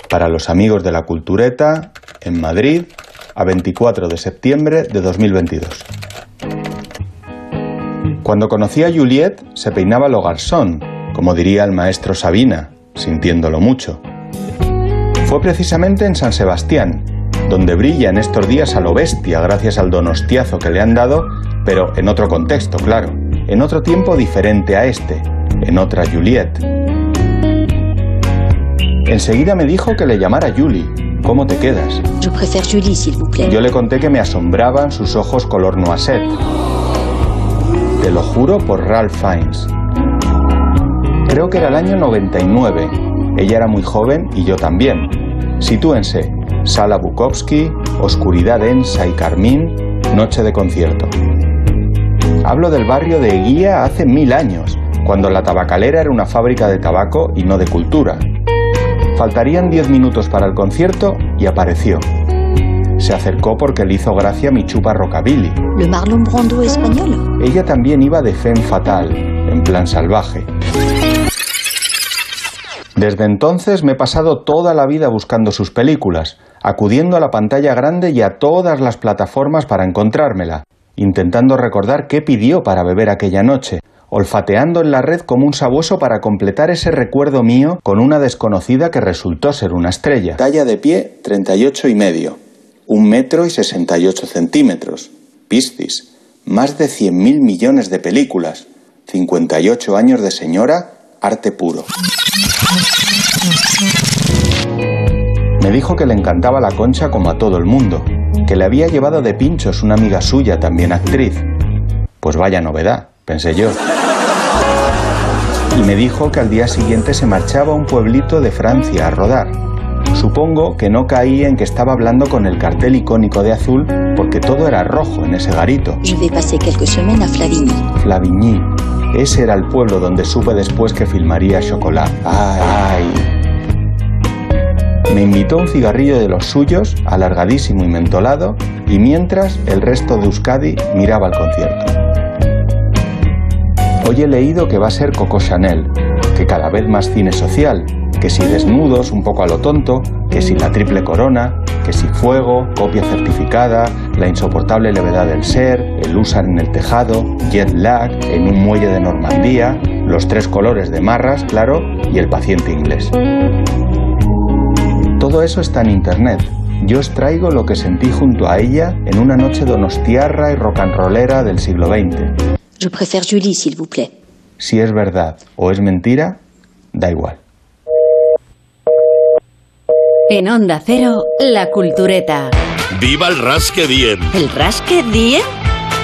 Para los amigos de la cultureta, en Madrid, a 24 de septiembre de 2022. Cuando conocí a Juliette, se peinaba lo garzón, como diría el maestro Sabina, sintiéndolo mucho. Fue precisamente en San Sebastián, donde brilla en estos días a lo bestia gracias al donostiazo que le han dado, pero en otro contexto, claro, en otro tiempo diferente a este, en otra Juliette. Enseguida me dijo que le llamara Julie. ¿Cómo te quedas? Je préfère Julie, s'il vous plaît. Yo le conté que me asombraban sus ojos color noisette. Te lo juro por Ralph Fiennes. Creo que era el año 99. Ella era muy joven y yo también. Sitúense. Sala Bukowski, oscuridad densa y carmín, noche de concierto. Hablo del barrio de Eguía hace mil años, cuando la tabacalera era una fábrica de tabaco y no de cultura. Faltarían diez minutos para el concierto y apareció. Se acercó porque le hizo gracia mi chupa rockabilly. Le Marlon Brando espagnol. Ella también iba de femme fatal, en plan salvaje. Desde entonces me he pasado toda la vida buscando sus películas, acudiendo a la pantalla grande y a todas las plataformas para encontrármela, intentando recordar qué pidió para beber aquella noche, olfateando en la red como un sabueso para completar ese recuerdo mío con una desconocida que resultó ser una estrella. Talla de pie 38 y medio, un metro y 68 centímetros, piscis, más de 100.000 millones de películas, 58 años de señora, arte puro. Me dijo que le encantaba la concha como a todo el mundo, que le había llevado de pinchos una amiga suya, también actriz. Pues vaya novedad, pensé yo. Y me dijo que al día siguiente se marchaba a un pueblito de Francia a rodar. Supongo que no caí en que estaba hablando con el cartel icónico de azul porque todo era rojo en ese garito. Je vais passer quelques semaines à Flavigny. Flavigny. Ese era el pueblo donde supe después que filmaría Chocolat. Ay. Me invitó un cigarrillo de los suyos, alargadísimo y mentolado, y mientras el resto de Euskadi miraba el concierto. Hoy he leído que va a ser Coco Chanel, que cada vez más cine social, que si desnudos un poco a lo tonto, que si la triple corona, que si fuego, copia certificada, la insoportable levedad del ser, el usar en el tejado, jet lag, en un muelle de Normandía, los tres colores de marras, claro, y el paciente inglés. Todo eso está en internet. Yo os traigo lo que sentí junto a ella en una noche donostiarra y rocanrolera del siglo XX. Je préfère Julie, s'il vous plaît. Si es verdad o es mentira, da igual. En Onda Cero, La Cultureta. ¡Viva el Rasque Diem! ¿El Rasque Diem?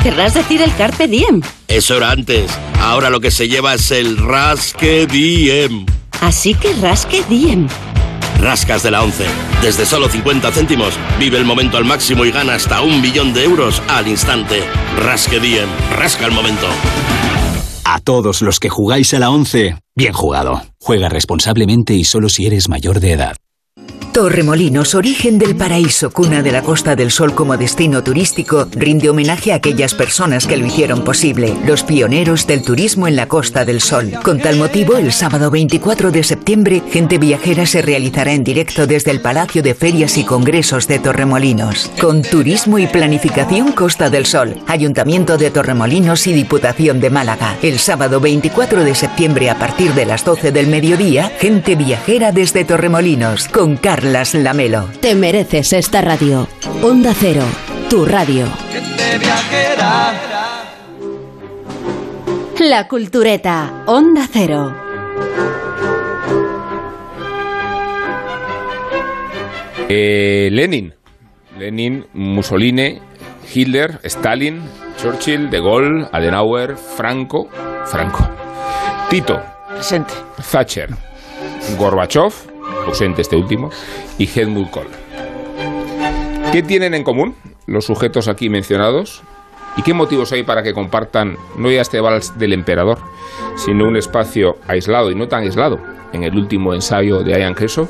Querrás decir el Carpe Diem. Eso era antes. Ahora lo que se lleva es el Rasque Diem. Así que Rasque Diem. Rascas de la 11. Desde solo 50 céntimos, vive el momento al máximo y gana hasta un millón de euros al instante. Rasque Diem. Rasca el momento. A todos los que jugáis a la 11, bien jugado. Juega responsablemente y solo si eres mayor de edad. Torremolinos, origen del paraíso, cuna de la Costa del Sol como destino turístico, rinde homenaje a aquellas personas que lo hicieron posible, los pioneros del turismo en la Costa del Sol. Con tal motivo, el sábado 24 de septiembre, Gente Viajera se realizará en directo desde el Palacio de Ferias y Congresos de Torremolinos. Con turismo y planificación Costa del Sol, Ayuntamiento de Torremolinos y Diputación de Málaga. El sábado 24 de septiembre a partir de las 12 del mediodía, Gente Viajera desde Torremolinos, con Carlos las Lamelo. Te mereces esta radio. Onda Cero, tu radio. La Cultureta, Onda Cero. Eh, Lenin. Lenin, Mussolini, Hitler, Stalin, Churchill, De Gaulle, Adenauer, Franco, Franco, Tito, presente, Thatcher, Gorbachev, ausente este último, y Helmut Kohl. ¿Qué tienen en común los sujetos aquí mencionados? ¿Y qué motivos hay para que compartan no ya este vals del emperador, sino un espacio aislado y no tan aislado en el último ensayo de Ian Kershaw?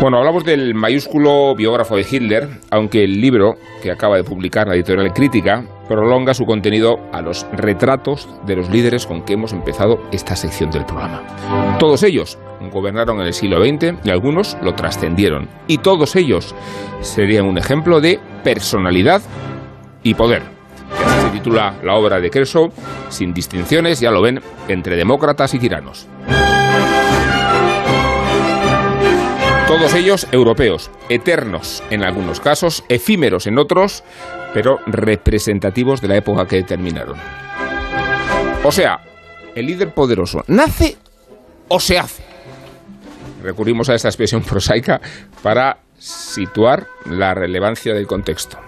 Bueno, hablamos del mayúsculo biógrafo de Hitler, aunque el libro que acaba de publicar la editorial Crítica prolonga su contenido a los retratos de los líderes con que hemos empezado esta sección del programa. Todos ellos gobernaron en el siglo XX y algunos lo trascendieron. Y todos ellos serían un ejemplo de personalidad y poder. Se titula la obra de Kershaw, sin distinciones, ya lo ven, entre demócratas y tiranos. Todos ellos europeos, eternos en algunos casos, efímeros en otros, pero representativos de la época que determinaron. O sea, el líder poderoso nace o se hace. Recurrimos a esta expresión prosaica para situar la relevancia del contexto.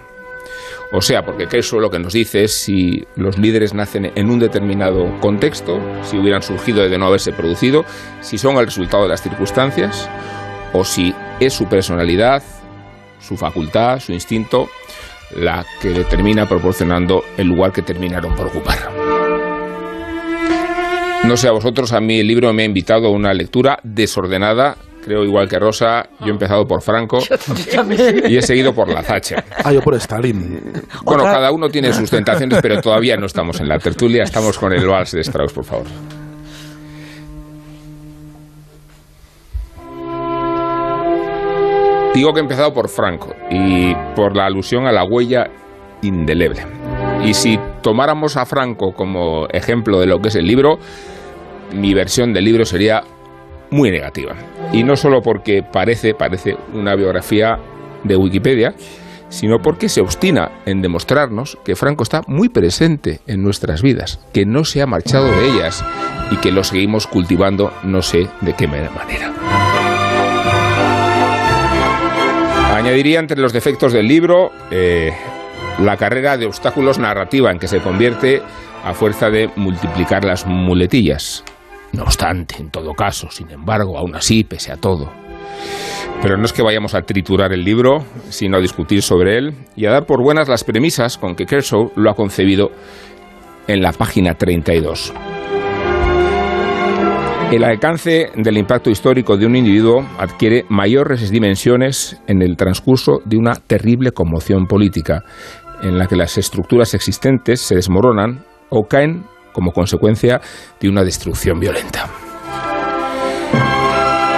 O sea, porque eso lo que nos dice es si los líderes nacen en un determinado contexto, si hubieran surgido de no haberse producido, si son el resultado de las circunstancias, o si es su personalidad, su facultad, su instinto, la que determina proporcionando el lugar que terminaron por ocupar. No sé a vosotros, a mí el libro me ha invitado a una lectura desordenada. Creo igual que Rosa, yo he empezado por Franco y he seguido por la Thatcher. Ah, yo por Stalin. Bueno, cada uno tiene sus tentaciones, pero todavía no estamos en la tertulia, estamos con el vals de Strauss, por favor. Digo que he empezado por Franco y por la alusión a la huella indeleble. Y si tomáramos a Franco como ejemplo de lo que es el libro, mi versión del libro sería muy negativa. Y no solo porque parece, parece una biografía de Wikipedia, sino porque se obstina en demostrarnos que Franco está muy presente en nuestras vidas, que no se ha marchado de ellas y que lo seguimos cultivando no sé de qué manera. Añadiría entre los defectos del libro eh, la carrera de obstáculos narrativa en que se convierte a fuerza de multiplicar las muletillas. No obstante, en todo caso, sin embargo, aún así, pese a todo. Pero no es que vayamos a triturar el libro, sino a discutir sobre él y a dar por buenas las premisas con que Kershaw lo ha concebido en la página 32. El alcance del impacto histórico de un individuo adquiere mayores dimensiones en el transcurso de una terrible conmoción política, en la que las estructuras existentes se desmoronan o caen como consecuencia de una destrucción violenta.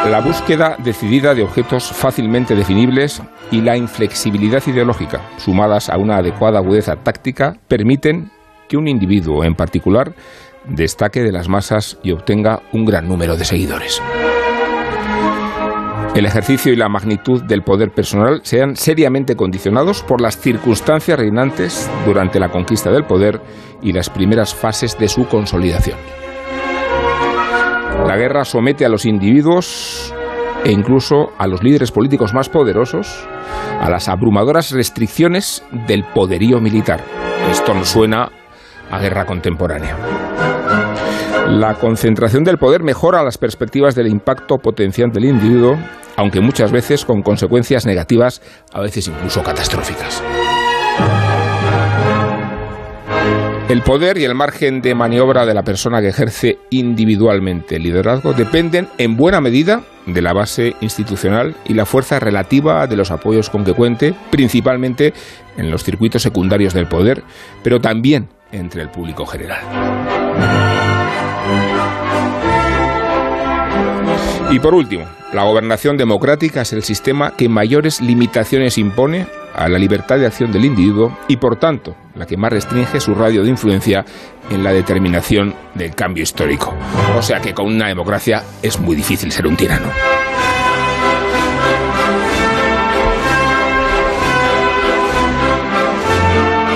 La búsqueda decidida de objetos fácilmente definibles y la inflexibilidad ideológica, sumadas a una adecuada agudeza táctica, permiten que un individuo en particular destaque de las masas y obtenga un gran número de seguidores. El ejercicio y la magnitud del poder personal sean seriamente condicionados por las circunstancias reinantes durante la conquista del poder y las primeras fases de su consolidación. La guerra somete a los individuos e incluso a los líderes políticos más poderosos a las abrumadoras restricciones del poderío militar. Esto nos suena a guerra contemporánea. La concentración del poder mejora las perspectivas del impacto potencial del individuo, aunque muchas veces con consecuencias negativas, a veces incluso catastróficas. El poder y el margen de maniobra de la persona que ejerce individualmente el liderazgo dependen en buena medida de la base institucional y la fuerza relativa de los apoyos con que cuente, principalmente en los circuitos secundarios del poder, pero también entre el público general. Y por último, la gobernación democrática es el sistema que mayores limitaciones impone a la libertad de acción del individuo y, por tanto, la que más restringe su radio de influencia en la determinación del cambio histórico. O sea que con una democracia es muy difícil ser un tirano.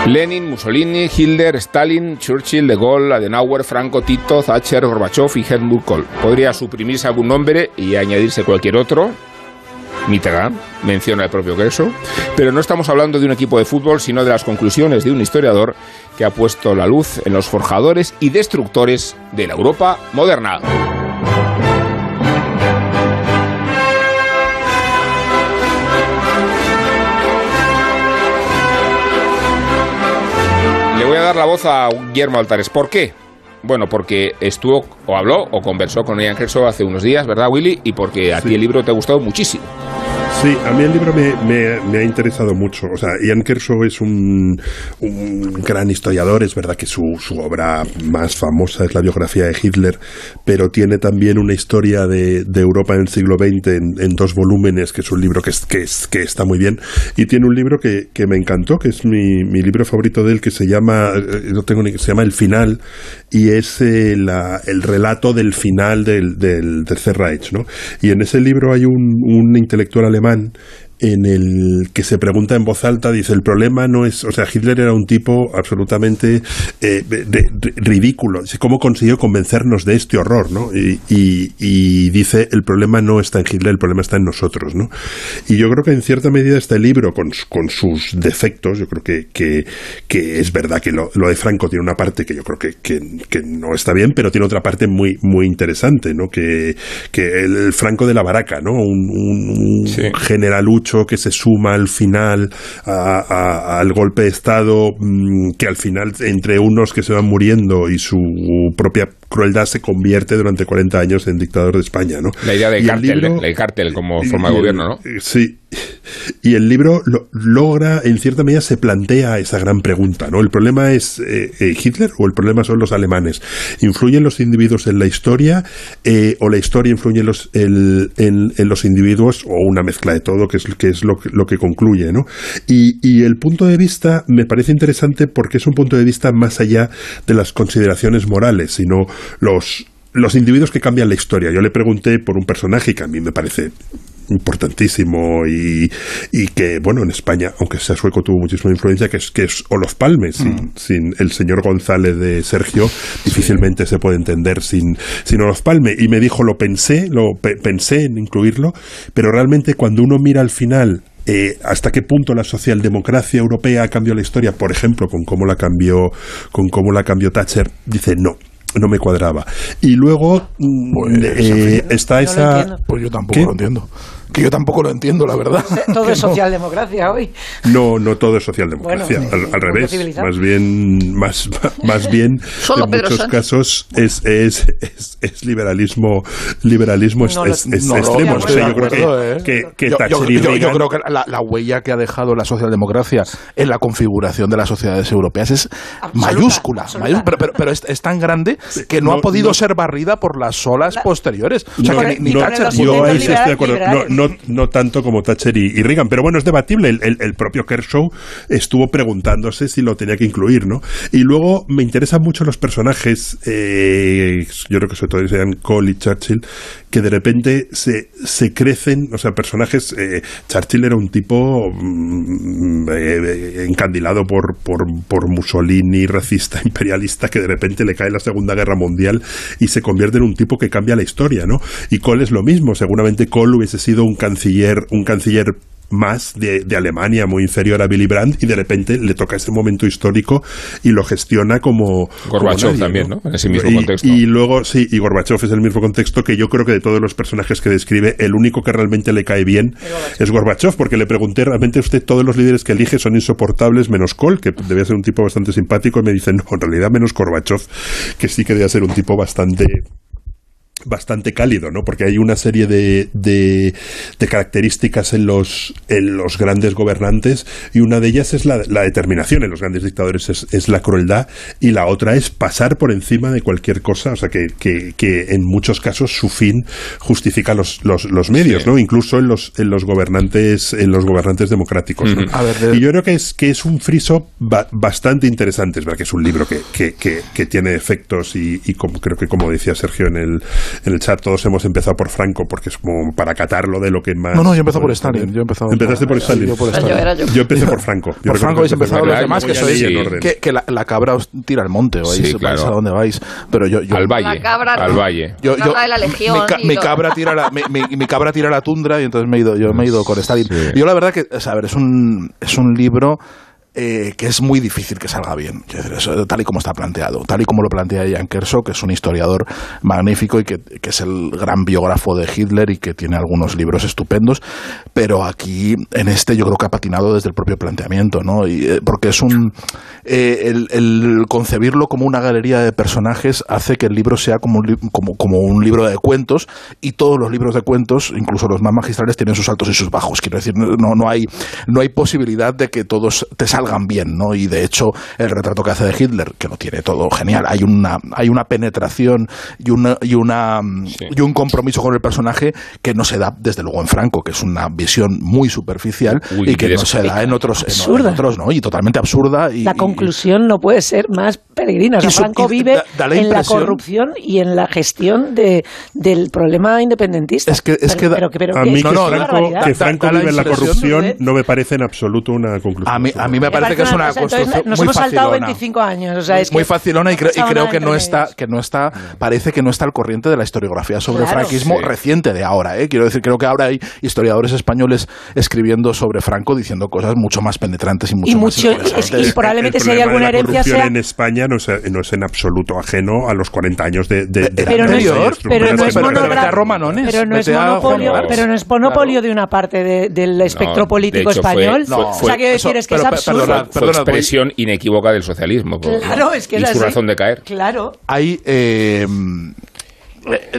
Lenin, Mussolini, Hitler, Stalin, Churchill, De Gaulle, Adenauer, Franco, Tito, Thatcher, Gorbachev y Helmut Kohl. Podría suprimirse algún nombre y añadirse cualquier otro, Mitterrand, menciona el propio Kelso, pero no estamos hablando de un equipo de fútbol, sino de las conclusiones de un historiador que ha puesto la luz en los forjadores y destructores de la Europa moderna. Dar la voz a Guillermo Altares. ¿Por qué? Bueno, porque estuvo o habló o conversó con Ian Kershaw hace unos días, ¿verdad, Willy? Y porque a ti el libro te ha gustado muchísimo. Sí, a mí el libro me, me, me, ha interesado mucho. O sea, Ian Kershaw es un, un gran historiador. Es verdad que su, su, obra más famosa es la biografía de Hitler, pero tiene también una historia de, de Europa en el siglo XX en, en, dos volúmenes, que es un libro que, es, que, es, que está muy bien. Y tiene un libro que, que me encantó, que es mi, mi, libro favorito de él, que se llama, no tengo ni, se llama El Final, y es eh, el relato del final del, del Tercer Reich. ¿no? Y en ese libro hay un, un intelectual alemán man en el que se pregunta en voz alta, dice, el problema no es, o sea, Hitler era un tipo absolutamente eh, de, de, ridículo, ¿cómo consiguió convencernos de este horror, no? Y, y, y, dice, el problema no está en Hitler, el problema está en nosotros, ¿no? Y yo creo que en cierta medida este libro, con, con sus defectos, yo creo que, que, que es verdad que lo, lo, de Franco tiene una parte que yo creo que, que, que, no está bien, pero tiene otra parte muy, muy interesante, ¿no? Que, que el Franco de la Baraca, ¿no? Un, un, un sí. generalucho que se suma al final a, al golpe de Estado, mmm, que al final entre unos que se van muriendo y su propia crueldad se convierte durante 40 años en dictador de España, ¿no? La idea de cártel, libro, de, cártel como forma de gobierno, ¿no? Sí. Y el libro lo, logra, en cierta medida, se plantea esa gran pregunta, ¿no? ¿El problema es eh, Hitler o el problema son los alemanes? ¿Influyen los individuos en la historia eh, o la historia influye en los, el, en, en, los individuos o una mezcla de todo, que es, que es lo, lo que concluye, ¿no? Y, y el punto de vista me parece interesante porque es un punto de vista más allá de las consideraciones morales, sino los, los individuos que cambian la historia. Yo le pregunté por un personaje que a mí me parece importantísimo y, y, que, bueno, en España, aunque sea sueco, tuvo muchísima influencia, que es, que es Olof Palme. Sin, mm. sin el señor González de Sergio, difícilmente sí. se puede entender sin, sin Olof Palme. Y me dijo, lo pensé, lo pe pensé en incluirlo, pero realmente cuando uno mira al final eh, hasta qué punto la socialdemocracia europea cambió la historia, por ejemplo, con cómo la cambió, con cómo la cambió Thatcher, dice no. No me cuadraba. Y luego pues, eh, está no esa. Pues yo tampoco ¿Qué? lo entiendo que yo tampoco lo entiendo, la verdad. Todo es socialdemocracia hoy. No, no todo es socialdemocracia. Bueno, al, al revés, más bien, más, más bien, Solo en Pedro muchos Sánchez. casos es, es, es, es, liberalismo, liberalismo No, es, es, no, extremo. no, O sea, yo creo acuerdo, que, ¿eh? que, que yo, yo- yo- yo creo que la, la huella que ha dejado la socialdemocracia en la configuración de las sociedades europeas es mayúscula, absoluta. mayúscula, pero, pero, pero es, es tan grande que no, No, ha podido no. ser barrida por las olas posteriores. O sea, No, que ni, ni yo ahí estoy de acuerdo. No. No, tanto como Thatcher y, Reagan, pero bueno, es debatible. El, el- el propio Kershaw estuvo preguntándose si lo tenía que incluir, ¿no? Y luego me interesan mucho los personajes, eh, yo creo que sobre todo sean Cole y Churchill, que de repente se, se crecen, o sea, personajes. eh, Churchill era un tipo mm, eh, encandilado por, por, por Mussolini, racista, imperialista, que de repente le cae la Segunda Guerra Mundial y se convierte en un tipo que cambia la historia, ¿no? Y Cole es lo mismo. Seguramente Cole hubiese sido un canciller, un canciller más de, de Alemania, muy inferior a Willy Brandt, y de repente le toca ese momento histórico y lo gestiona como. Gorbachev como nadie, también, ¿no? En ese mismo y, contexto. Y luego, sí, y Gorbachev es el mismo contexto que yo creo que de todos los personajes que describe, el único que realmente le cae bien es Gorbachev, porque le pregunté, realmente usted todos los líderes que elige son insoportables, menos Kohl, que debía ser un tipo bastante simpático, y me dice, no, en realidad menos Gorbachev, que sí que debía ser un tipo bastante bastante cálido, ¿no? Porque hay una serie de, de, de, características en los, en los grandes gobernantes y una de ellas es la, la determinación en los grandes dictadores, es, es, la crueldad y la otra es pasar por encima de cualquier cosa, o sea, que, que, que en muchos casos su fin justifica los, los, los medios, sí. ¿no? Incluso en los, en los gobernantes, en los gobernantes democráticos. Y yo creo que es, que es un friso ba bastante interesante, es verdad que es un libro que, que, que, que tiene efectos y, y como, creo que como decía Sergio en el, en el chat todos hemos empezado por Franco porque es como para catarlo de lo que más no no yo empecé por Stalin yo empezado empezaste por Stalin yo, por Stalin. Yo, yo. yo empecé por Franco yo por Franco habéis empezado los demás que sois sí. que, que la, la, cabra os tira al monte o sí, claro. a dónde vais pero yo, yo al valle la cabra al valle yo, la legión mi, mi cabra tira la, mi, mi, mi, cabra tira la tundra y entonces me he ido yo me he ido con Stalin sí. yo la verdad que o sea, a ver es un es un libro eh, que es muy difícil que salga bien, tal y como está planteado, tal y como lo plantea Jan Kershaw, que es un historiador magnífico y que, que, es el gran biógrafo de Hitler y que tiene algunos libros estupendos, pero aquí en este yo creo que ha patinado desde el propio planteamiento, ¿no? Eh, porque es un eh, el, el, concebirlo como una galería de personajes hace que el libro sea como un, como, como un libro de cuentos y todos los libros de cuentos, incluso los más magistrales, tienen sus altos y sus bajos. Quiero decir, no, no hay no hay posibilidad de que todos te salgan salgan bien, ¿no? Y de hecho, el retrato que hace de Hitler, que lo tiene todo genial, hay una, hay una penetración y una, y una sí. y un compromiso con el personaje que no se da desde luego en Franco, que es una visión muy superficial Uy, y que no se da en otros, en, en, otros, ¿no? Y totalmente absurda. Y, la conclusión y, no puede ser más peregrina. O sea, Franco vive da, da la en la corrupción y en la gestión de, del problema independentista. Es que, es que pero, pero, a mí que, no, Franco, que Franco vive en la corrupción no me parece en absoluto una conclusión. A mí, a mí me parece que es una construcción nos muy hemos saltado facilona. 25 años. O sea, es muy que facilona y, cre y creo que no está, que no está, parece que no está al corriente de la historiografía sobre Claro. el franquismo Sí. reciente de ahora. ¿eh? Quiero decir, creo que ahora hay historiadores españoles escribiendo sobre Franco diciendo cosas mucho más penetrantes y mucho Y más mucho- interesantes. y probablemente el si hay alguna de la herencia sea- en España no es, no es en absoluto ajeno a los 40 años de, de, de Pero no es- anterior, pero no es Romanones, pero no es monopolio, pero no es monopolio de una parte de- del espectro político español. o sea, quiero decir, es que es absurdo. Perdona, fue perdona, expresión inequívoca del socialismo. por- Claro, es que y es su así. razón de caer. Claro. hay eh,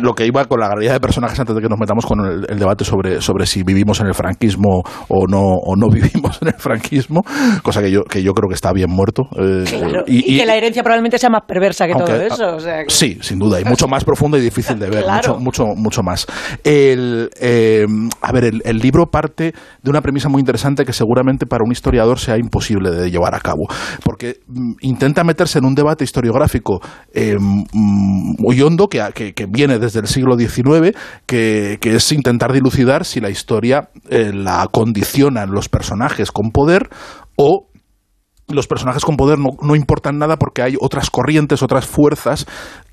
lo que iba con la galería de personajes antes de que nos metamos con el, el debate sobre, sobre si vivimos en el franquismo o no o no vivimos en el franquismo cosa que yo que yo creo que está bien muerto eh, Claro. Y, que la herencia probablemente sea más perversa que todo eso. o sea que- Sí, sin duda, y mucho más profundo y difícil de ver, Claro. mucho, mucho, mucho más. El, eh, a ver, el, el libro parte de una premisa muy interesante que seguramente para un historiador sea imposible de llevar a cabo, porque mm, intenta meterse en un debate historiográfico eh, mm, muy hondo que, que- que viene desde el siglo XIX, que, que es intentar dilucidar si la historia eh, la condicionan los personajes con poder o los personajes con poder no, no importan nada porque hay otras corrientes, otras fuerzas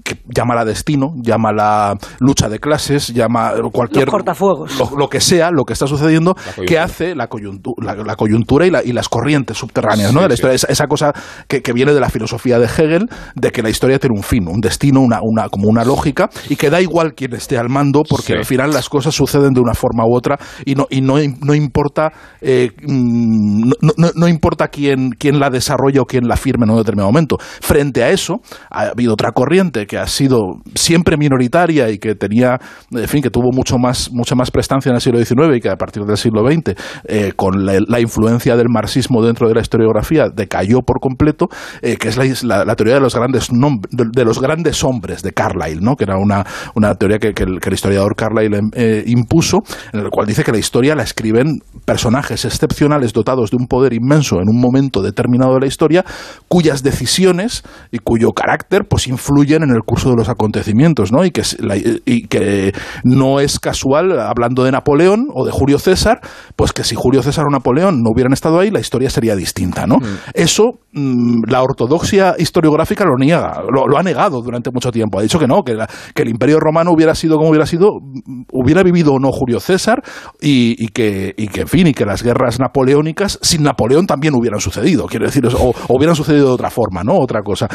que llámala destino, llámala lucha de clases, llama cualquier Los cortafuegos. lo, lo que sea, lo que está sucediendo, que hace la coyuntura, la, la coyuntura y, la- y las corrientes subterráneas ¿no? Sí, la sí. historia. Esa, esa cosa que, que viene de la filosofía de Hegel, de que la historia tiene un fin, un destino, una, una, como una lógica, y que da igual quién esté al mando, porque Sí. al final las cosas suceden de una forma u otra y no, y no, no importa eh, mm, no, no- no importa quién, quién la desarrolla o quién la firme en un determinado momento. Frente a eso, ha habido otra corriente que ha sido siempre minoritaria y que tenía, en fin, que tuvo mucho más, mucha más prestancia en el siglo XIX y que a partir del siglo XX, eh, con la, la influencia del marxismo dentro de la historiografía, decayó por completo, eh, que es la, la- la teoría de los grandes de, de los grandes hombres de Carlyle, ¿no? que era una, una teoría que, el, historiador Carlyle eh, impuso, en el cual dice que la historia la escriben personajes excepcionales dotados de un poder inmenso en un momento determinado de la historia, cuyas decisiones y cuyo carácter pues influyen en el el curso de los acontecimientos, ¿no? Y que, la- y que no es casual, hablando de Napoleón o de Julio César, pues que si Julio César o Napoleón no hubieran estado ahí, la historia sería distinta, ¿no? Eso, mm, la ortodoxia historiográfica lo niega, lo, lo ha negado durante mucho tiempo. Ha dicho que no, que, la- que el Imperio Romano hubiera sido como hubiera sido, mm, hubiera vivido o no Julio César, y, y que, y que, en fin, y que las guerras napoleónicas sin Napoleón también hubieran sucedido, quiero decir, o, o hubieran sucedido de otra forma, ¿no? Otra cosa.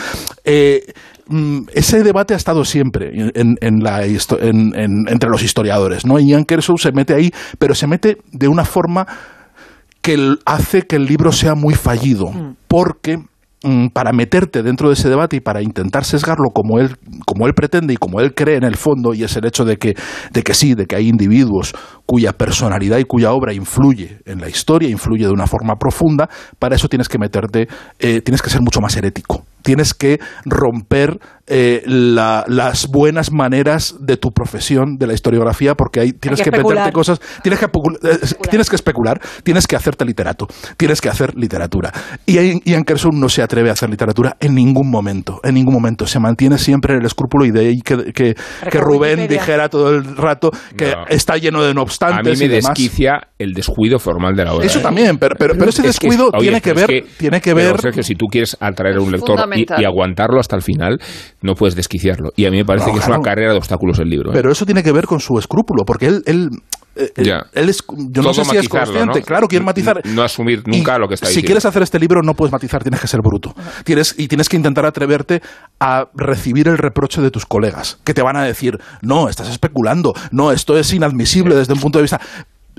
Eh, mm, ese debate ha estado siempre en, en la en- en- entre los historiadores, ¿no? Y Ian Kershaw se mete ahí, pero se mete de una forma que hace que el libro sea muy fallido, porque mm, para meterte dentro de ese debate y para intentar sesgarlo como él, como él pretende y como él cree en el fondo, y es el hecho de que, de que sí, de que hay individuos cuya personalidad y cuya obra influye en la historia, influye de una forma profunda, para eso tienes que meterte, eh, tienes que ser mucho más herético. Tienes que romper eh, la- las buenas maneras de tu profesión, de la historiografía, porque ahí tienes que que, meterte cosas, tienes que, eh, tienes que especular, tienes que hacerte literato, tienes que hacer literatura. Y Ian- Kershaw no se atreve a hacer literatura en ningún momento, en ningún momento. Se mantiene siempre en el escrúpulo y de ahí que, que, que Rubén Wikipedia. dijera todo el rato que No. está lleno de no A obstantes mí me y demás. desquicia el descuido formal de la obra. Eso ¿eh? también, pero, pero, pero ese Es que- descuido oye, tiene que ver, que- tiene que ver Sergio, si tú quieres atraer a un lector y aguantarlo hasta el final, no puedes desquiciarlo. Y a mí me parece No, que es una carrera de obstáculos el libro. ¿eh? Pero eso tiene que ver con su escrúpulo, porque él, él, eh, él- Ya. él es, yo no Todo sé si es consciente, ¿no? claro, quiere matizar. No asumir nunca Y lo que está si diciendo. quieres hacer este libro no puedes matizar, tienes que ser bruto. Tienes, y tienes que intentar atreverte a recibir el reproche de tus colegas, que te van a decir, no, estás especulando, no, esto es inadmisible desde un punto de vista...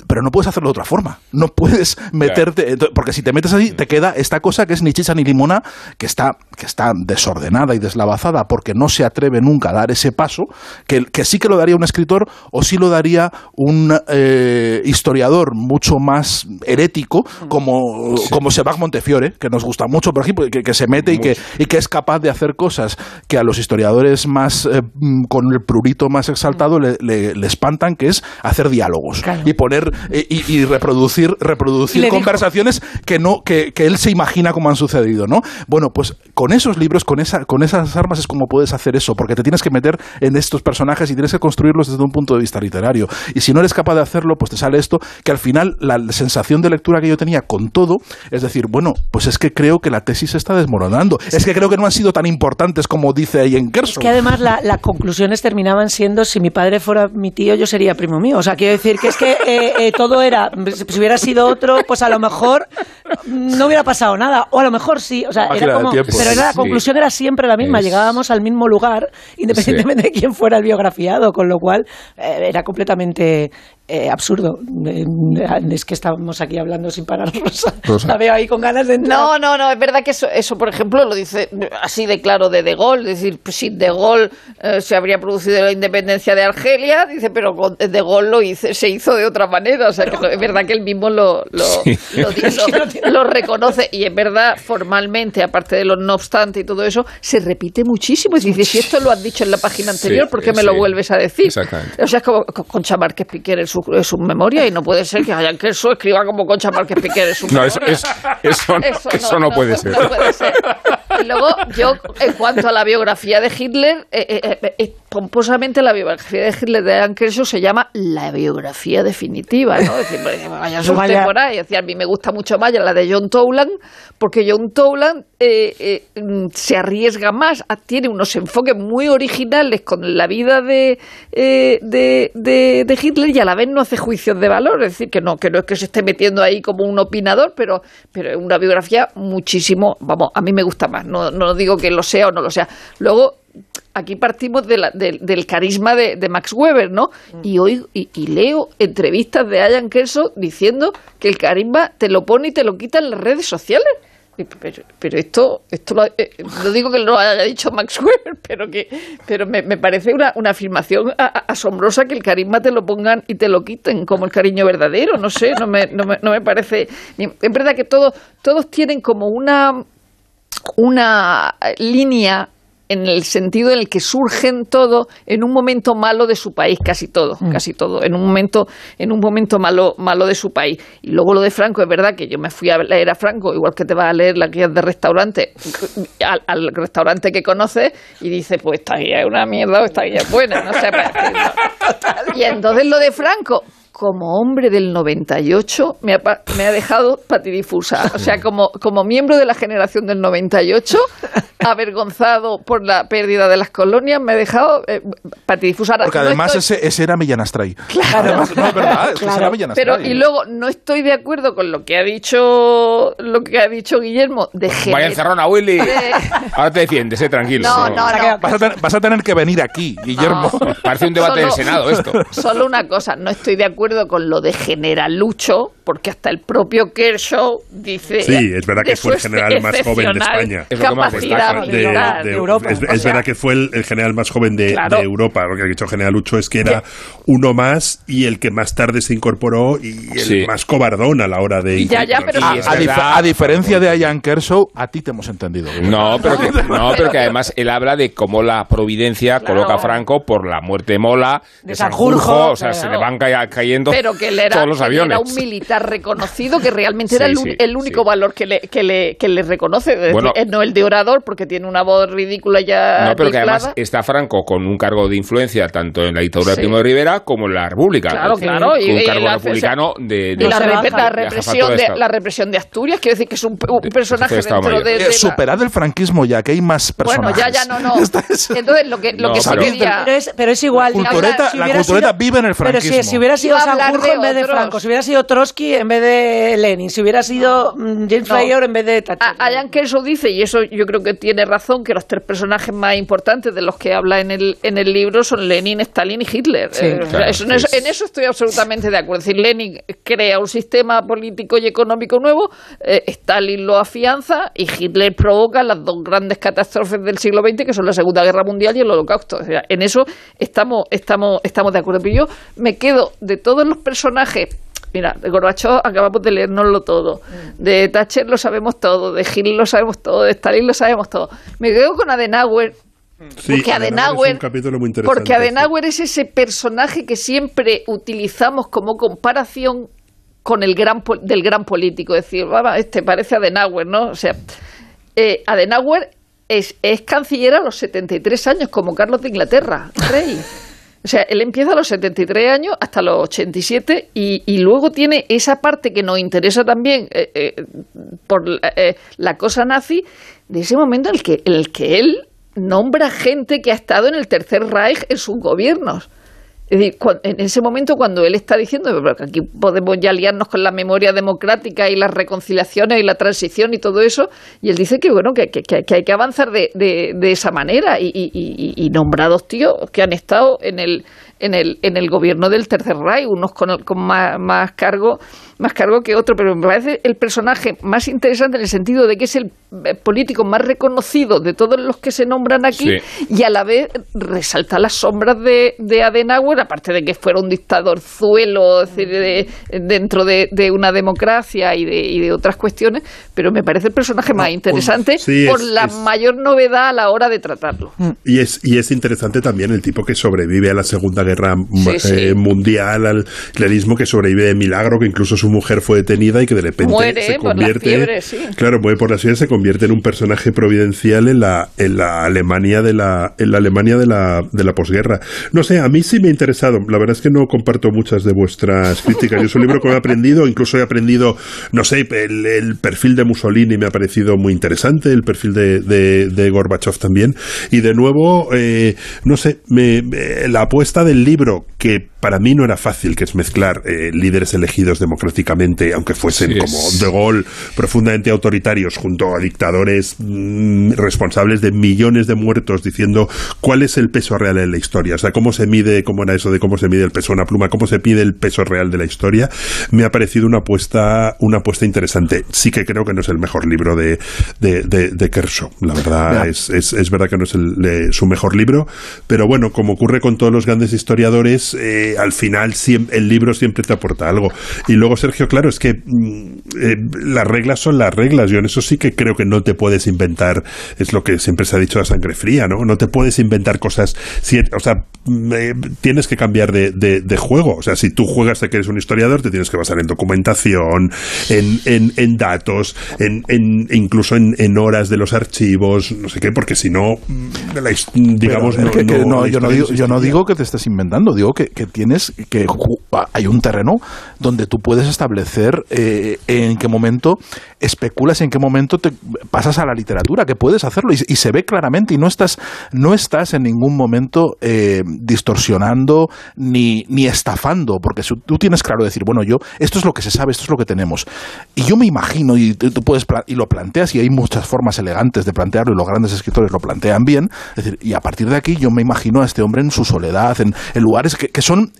Pero no puedes hacerlo de otra forma. No puedes meterte. Porque si te metes ahí, te queda esta cosa que es ni chicha ni limona, que está, que está desordenada y deslavazada porque no se atreve nunca a dar ese paso, que, que sí que lo daría un escritor o sí lo daría un eh, historiador mucho más herético, como, como Sebag Montefiore, que nos gusta mucho, por ejemplo, que, que se mete y que, y que es capaz de hacer cosas que a los historiadores más eh, mm, con el prurito más exaltado le, le- le espantan, que es hacer diálogos y poner eh, y, y reproducir Y reproducir dijo- conversaciones que no que, que él se imagina cómo han sucedido, ¿no? Bueno, pues con esos libros, con esa con esas armas es como puedes hacer eso, porque te tienes que meter en estos personajes y tienes que construirlos desde un punto de vista literario. Y si no eres capaz de hacerlo, pues te sale esto que al final la sensación de lectura que yo tenía con todo es decir, bueno, pues es que creo que la tesis se está desmoronando. Es que creo que no han sido tan importantes como dice ahí en Kershaw. Es que además la- las conclusiones terminaban siendo si mi padre fuera mi tío, yo sería primo mío. O sea, quiero decir que es que eh, eh, todo era, si hubiera sido otro, pues a lo mejor no hubiera pasado nada. O a lo mejor sí. O sea, era como, pero era, la Sí. conclusión era siempre la misma. Es- Llegábamos al mismo lugar, independientemente de quién fuera el biografiado, con lo cual eh, era completamente eh, absurdo. Eh, es que estábamos aquí hablando sin parar, Rosa. Rosa. La veo ahí con ganas de entrar. No, no, no, es verdad que eso, eso, por ejemplo, lo dice así de claro de De Gaulle, es decir, pues, sin De Gaulle eh, se habría producido la independencia de Argelia, dice, pero con De Gaulle lo hice- se hizo de otra manera, o sea, que es verdad que él mismo lo, lo, Sí. lo dice, lo- lo reconoce, y es verdad, formalmente, aparte de los no obstante y todo eso, se repite muchísimo, y dice, si esto lo has dicho en la página anterior, Sí, ¿por qué me lo vuelves a decir? Exactamente. O sea, es como con Concha Márquez Piquer en su, en su memoria, y no puede ser que Hayan Kerso escriba como Concha Márquez Piquer en su No, eso, memoria. es- eso, no, eso no puede ser. no puede ser. Y luego, yo, en cuanto a la biografía de Hitler, eh, eh, eh, eh, pomposamente la biografía de Hitler de Alan Kershaw se llama la biografía definitiva, ¿no? Es decir, pues, vaya usted Vaya. por ahí. Es decir, a mí me gusta mucho más la de John Toland, porque John Toland eh, eh, mm, se arriesga más, tiene unos enfoques muy originales con la vida de, eh, de, de- de Hitler y a la vez no hace juicios de valor. Es decir, que no, que no es que se esté metiendo ahí como un opinador, pero, pero es una biografía muchísimo, vamos, a mí me gusta más. No, no digo que lo sea o no lo sea. Luego, aquí partimos de la- del- del carisma de, de Max Weber, ¿no? Y hoy y, y leo entrevistas de Ian Kershaw diciendo que el carisma te lo pone y te lo quita en las redes sociales. Pero, esto, esto lo, eh, no digo que lo haya dicho Max Weber, pero que, pero me, me parece una, una afirmación a- asombrosa que el carisma te lo pongan y te lo quiten como el cariño verdadero. No sé, no me, no me, no me parece. Es verdad que todos, todos tienen como una una línea en el sentido en el que surgen todo en un momento malo de su país, casi todo, casi todo, en un momento, en un momento malo, malo de su país. Y luego lo de Franco, es verdad que yo me fui a leer a Franco, igual que te vas a leer la guía de restaurante, al, al restaurante que conoces y dices, pues esta guía es una mierda o esta guía es buena, no sé. Y entonces lo de Franco, como hombre del 98 me ha, pa- me ha dejado patidifusa. O sea, como, como miembro de la generación del 98, avergonzado por la pérdida de las colonias, me ha dejado eh, patidifusa. Ahora, Porque no además estoy- ese, ese era Millán Astray. Claro. Además, no, es verdad, es que ese era Millán Pero y luego no estoy de acuerdo con lo que ha dicho lo que ha dicho Guillermo de Vaya encerrona, Willy. de- Ahora te defiendes, eh, tranquilo. No, no, no. Vas a, tener, vas a tener que venir aquí, Guillermo. Parece un debate del Solo- Senado esto. Solo una cosa, no estoy de acuerdo con lo de generalucho, porque hasta el propio Kershaw dice. Sí, es verdad que fue el general más joven de España. Es Capacidad. De- de- Europa. Es, O es sea, verdad que fue el, el general más joven de, Claro. de Europa, lo que ha dicho general Lucho es que era uno más y el que más tarde se incorporó y el Sí. más cobardón a la hora de Ya, ya, pero- A, a dif- a diferencia de Ian Kershaw, a ti te hemos entendido. No, pero que, no, pero que además él habla de cómo la providencia Claro. coloca a Franco por la muerte de Mola, de, De Sanjurjo, Sanjurjo, o sea, claro. se le van ca- pero que él era, todos los él aviones. era un militar reconocido que realmente era el, un- sí, el único sí. valor que le, que le, que le reconoce. Es Bueno. no el de orador, porque tiene una voz ridícula ya. No, pero que además está Franco con un cargo de influencia tanto en la dictadura Sí. de Primo de Rivera como en la República. Claro, decir, claro, y- un y cargo la- republicano de, la, se represión de la represión de Asturias, quiero decir que es un, un personaje de dentro de, Mayor. de Eh, la- superad el franquismo ya, que hay más Bueno, personajes. ya, ya, no, no. Entonces, lo que, lo No, que sí pero- quería... Pero es, pero es igual. La cultureta- Si la cultureta sido- vive en el Pero si, franquismo. si hubiera sido Sanjurjo en vez de. Franco, si hubiera sido Trotsky en vez de Lenin, si hubiera sido mm, James No. En vez de Thatcher. A- Ian Kershaw dice, y eso yo creo que tiene razón, que los tres personajes más importantes de los que habla en el, en el libro son Lenin, Stalin y Hitler. Sí. Eh, Claro, eso- en, eso, sí. en eso estoy absolutamente de acuerdo. Es decir, Lenin crea un sistema político y económico nuevo, eh, Stalin lo afianza y Hitler provoca las dos grandes catástrofes del siglo XX, que son la Segunda Guerra Mundial y el Holocausto. O sea, en eso estamos, estamos, estamos de acuerdo. Pero yo me quedo de todos los personajes Mira, de Gorbachev acabamos de leérnoslo todo. De Thatcher lo sabemos todo. De Hitler lo sabemos todo. De Stalin lo sabemos todo. Me quedo con Adenauer. Sí, porque Adenauer Adenauer, es un capítulo muy interesante, porque Adenauer es ese personaje que siempre utilizamos como comparación con el gran del gran político. Es decir, este parece Adenauer, ¿no? O sea, eh, Adenauer es, es canciller a los 73 años, como Carlos de Inglaterra, rey. O sea, él empieza a los 73 años hasta los 87 y, y luego tiene esa parte que nos interesa también eh, eh, por la, eh, la cosa nazi, de ese momento en el que, en el que él nombra gente que ha estado en el Tercer Reich en sus gobiernos. En ese momento cuando él está diciendo que aquí podemos ya liarnos con la memoria democrática y las reconciliaciones y la transición y todo eso, y él dice que bueno que, que- hay que avanzar de, de- esa manera y, y- y- y nombrados tíos que han estado en el en el en el gobierno del Tercer Reich, unos con, el- con más, más cargo más cargo que otro, pero me parece el personaje más interesante en el sentido de que es el eh, político más reconocido de todos los que se nombran aquí Sí. y a la vez resalta las sombras de, de Adenauer, aparte de que fuera un dictador zuelo es decir, de- dentro de, de una democracia y de, y de otras cuestiones, pero me parece el personaje más interesante sí, por la es- mayor novedad a la hora de tratarlo. Y es, y es interesante también el tipo que sobrevive a la Segunda Guerra Sí, eh, sí. Mundial, al clarismo que sobrevive de milagro, que incluso su mujer fue detenida y que de repente Muere, se eh, por convierte. fiebre, sí. Claro, muere por la fiebre, se convierte en un personaje providencial en la, en la Alemania de la, en la Alemania de la, de la posguerra. No sé, a mí sí me ha interesado. La verdad es que no comparto muchas de vuestras críticas. Yo es un libro que he aprendido, incluso he aprendido, no sé, el, el perfil de Mussolini me ha parecido muy interesante, el perfil de, de, de Gorbachev también. Y de nuevo, eh, no sé, me- me- la apuesta del libro, que para mí no era fácil, que es mezclar eh, líderes elegidos democráticamente, aunque fuesen Sí, como De Gaulle, profundamente autoritarios, junto a dictadores mm, responsables de millones de muertos, diciendo cuál es el peso real en la historia. O sea, cómo se mide, cómo era eso de cómo se mide el peso de una pluma, cómo se pide el peso real de la historia, me ha parecido una apuesta, una apuesta interesante. Sí que creo que no es el mejor libro de, de, de, de Kershaw. La verdad, es, es, es verdad que no es el, de- su mejor libro, pero bueno, como ocurre con todos los grandes historiadores, Eh, al final, el libro siempre te aporta algo. Y luego, Sergio, claro, es que mm, eh, las reglas son las reglas. Yo en eso sí que creo que no te puedes inventar, es lo que siempre se ha dicho a sangre fría, ¿no? No te puedes inventar cosas. si- o sea, mm, eh, tienes que cambiar de, de- de juego. O sea, si tú juegas de que eres un historiador, te tienes que basar en documentación, en, en, en datos, en, en- incluso en, en horas de los archivos, no sé qué, porque si no, mm, la digamos, Pero no, que la yo, no digo, yo no digo que te estés inventando, digo que, tienes que ju- hay un terreno donde tú puedes establecer eh, en qué momento especulas, en qué momento te pasas a la literatura, que puedes hacerlo y, y se ve claramente y no estás no estás en ningún momento eh, distorsionando ni, ni estafando, porque si tú tienes claro decir, bueno, yo esto es lo que se sabe, esto es lo que tenemos. Y yo me imagino y tú, puedes y lo planteas y hay muchas formas elegantes de plantearlo y los grandes escritores lo plantean bien, es decir, y a partir de aquí yo me imagino a este hombre en su soledad, en lugares que, que son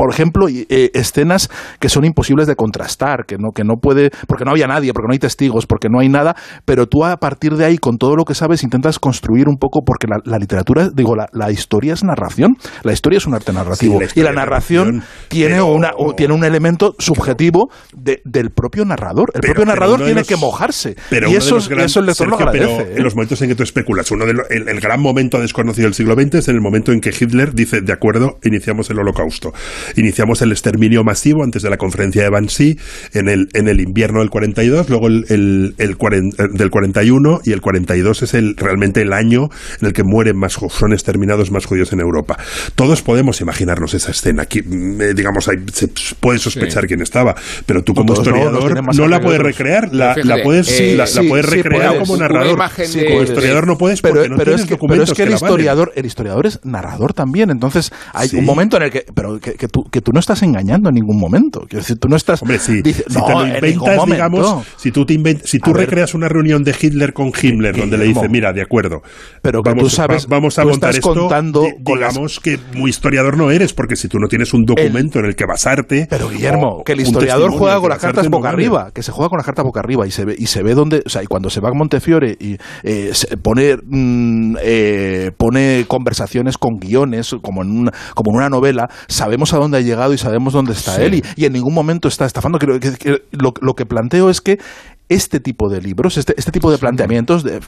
por ejemplo, eh, escenas que son imposibles de contrastar, que no, que no puede, porque no había nadie, porque no hay testigos, porque no hay nada, pero tú a partir de ahí, con todo lo que sabes, intentas construir un poco, porque la, la literatura, digo, la, la historia es narración, la historia es un arte narrativo, Sí, la y la narración narración, tiene, pero- una, o tiene un elemento subjetivo de- del propio narrador. El Pero- propio pero narrador tiene los- que mojarse, Pero y eso, gran- eso el lector lo Sergio, pero agradece. ¿eh? en los momentos en que tú especulas, uno de lo- el, el gran momento desconocido del siglo XX es en el momento en que Hitler dice, de acuerdo, iniciamos el holocausto. Iniciamos el exterminio masivo antes de la conferencia de Bansi en el, en el invierno del 42, luego el, el, el cuaren- eh, del 41 y el 42 es el, realmente el año en el que mueren más, son exterminados más judíos en Europa. Todos podemos imaginarnos esa escena. Aquí, mm, eh, digamos, hay- se puede sospechar Sí. quién estaba, pero tú como no, historiador no, la puedes recrear, la, Fíjate, la puedes, eh, la, la sí, puedes sí, recrear puedes. como narrador. imagen Sí, de- como historiador no puedes pero, porque no pero tienes es que, pero documentos es que el historiador, el historiador es narrador también. Entonces, hay Sí. un momento en el que, pero que, que tú, que tú no estás engañando en ningún momento. Quiero decir, tú no estás. Hombre, sí. si no, te lo inventas, digamos, si tú, te invent- si tú A ver. recreas una reunión de Hitler con Himmler, donde le dice, mira, de acuerdo, Pero que vamos, tú sabes- va- vamos a tú montar estás esto, contando las- que muy historiador no eres, porque si tú no tienes un documento en el que basarte... Pero Guillermo, o que el historiador juega con las cartas no boca vale. arriba, que se juega con las cartas boca arriba y se ve y se ve dónde, o sea, y cuando se va a Montefiore y eh, se pone mm, eh, pone conversaciones con guiones como en una como en una novela, sabemos a dónde ha llegado y sabemos dónde está Sí. él y, y en ningún momento está estafando. Creo que, que lo, lo que planteo es que este tipo de libros, este, este tipo de planteamientos de-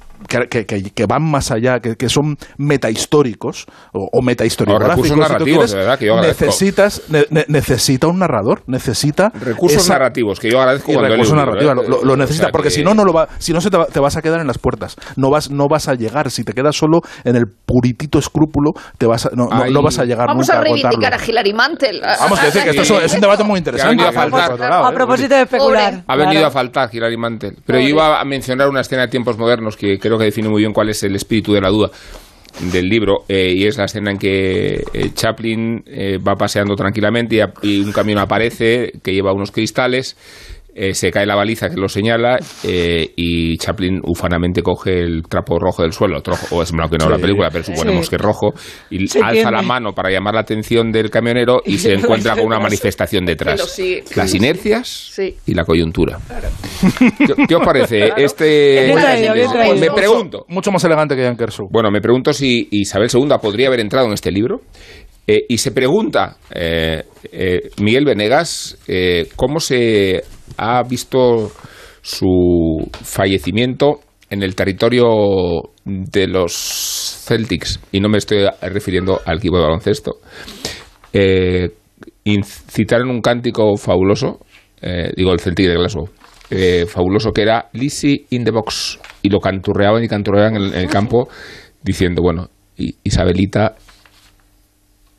que, que- que- van más allá, que, que son metahistóricos o, o metahistoriográficos, recursos si narrativos, quieres, de verdad, que yo agradezco. necesitas, ne- ne- necesita un narrador, necesita Recursos esa- narrativos, que yo agradezco cuando recursos narrativos, ¿eh? lo, lo O necesita, sea porque que- si no, no lo va, si no se te, va- te vas a quedar en las puertas, no vas, no vas a llegar, si te quedas solo en el puritito escrúpulo, te vas a- no, no- no vas a llegar Vamos nunca a a reivindicar contarlo. a Hilary Mantel. Vamos, que decir que esto es un- es un debate muy interesante. Que ha venido a faltar. A propósito de especular. Ha venido a faltar Hilary Mantel. Pero yo iba a mencionar una escena de tiempos modernos que creo que define muy bien cuál es el espíritu de la duda del libro eh, y es la escena en que eh, Chaplin eh, va paseando tranquilamente y, a- y un camión aparece que lleva unos cristales eh, se cae la baliza que lo señala eh, y Chaplin ufanamente coge el trapo rojo del suelo, o es blanco y la Sí. película, pero suponemos Sí. que es rojo, y Se alza tiene. la mano para llamar la atención del camionero y se encuentra con una manifestación detrás. sigue. Las inercias Sí. y la coyuntura. ¿Qué, qué os parece? Claro. Este traído, me pregunto. Mucho más elegante que Jan. Bueno, me pregunto si Isabel II podría haber entrado en este libro. Eh, y se pregunta eh, eh, Miguel Venegas eh, cómo se ha visto su fallecimiento en el territorio de los Celtics. Y no me estoy refiriendo al equipo de baloncesto. Eh, incitaron un cántico fabuloso, eh, digo el Celtic de Glasgow, eh, fabuloso que era Lizzie in the box y lo canturreaban y canturreaban en, el- campo diciendo, bueno, Isabelita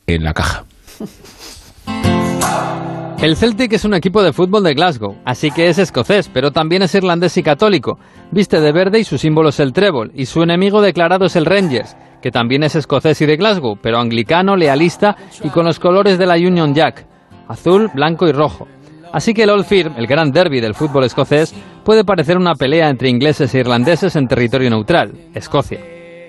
en la caja. El Celtic es un equipo de fútbol de Glasgow, así que es escocés, pero también es irlandés y católico. Viste de verde y su símbolo es el trébol, y su enemigo declarado es el Rangers, que también es escocés y de Glasgow, pero anglicano, lealista y con los colores de la Union Jack, azul, blanco y rojo. Así que el Old Firm, el gran derby del fútbol escocés, puede parecer una pelea entre ingleses e irlandeses en territorio neutral, Escocia.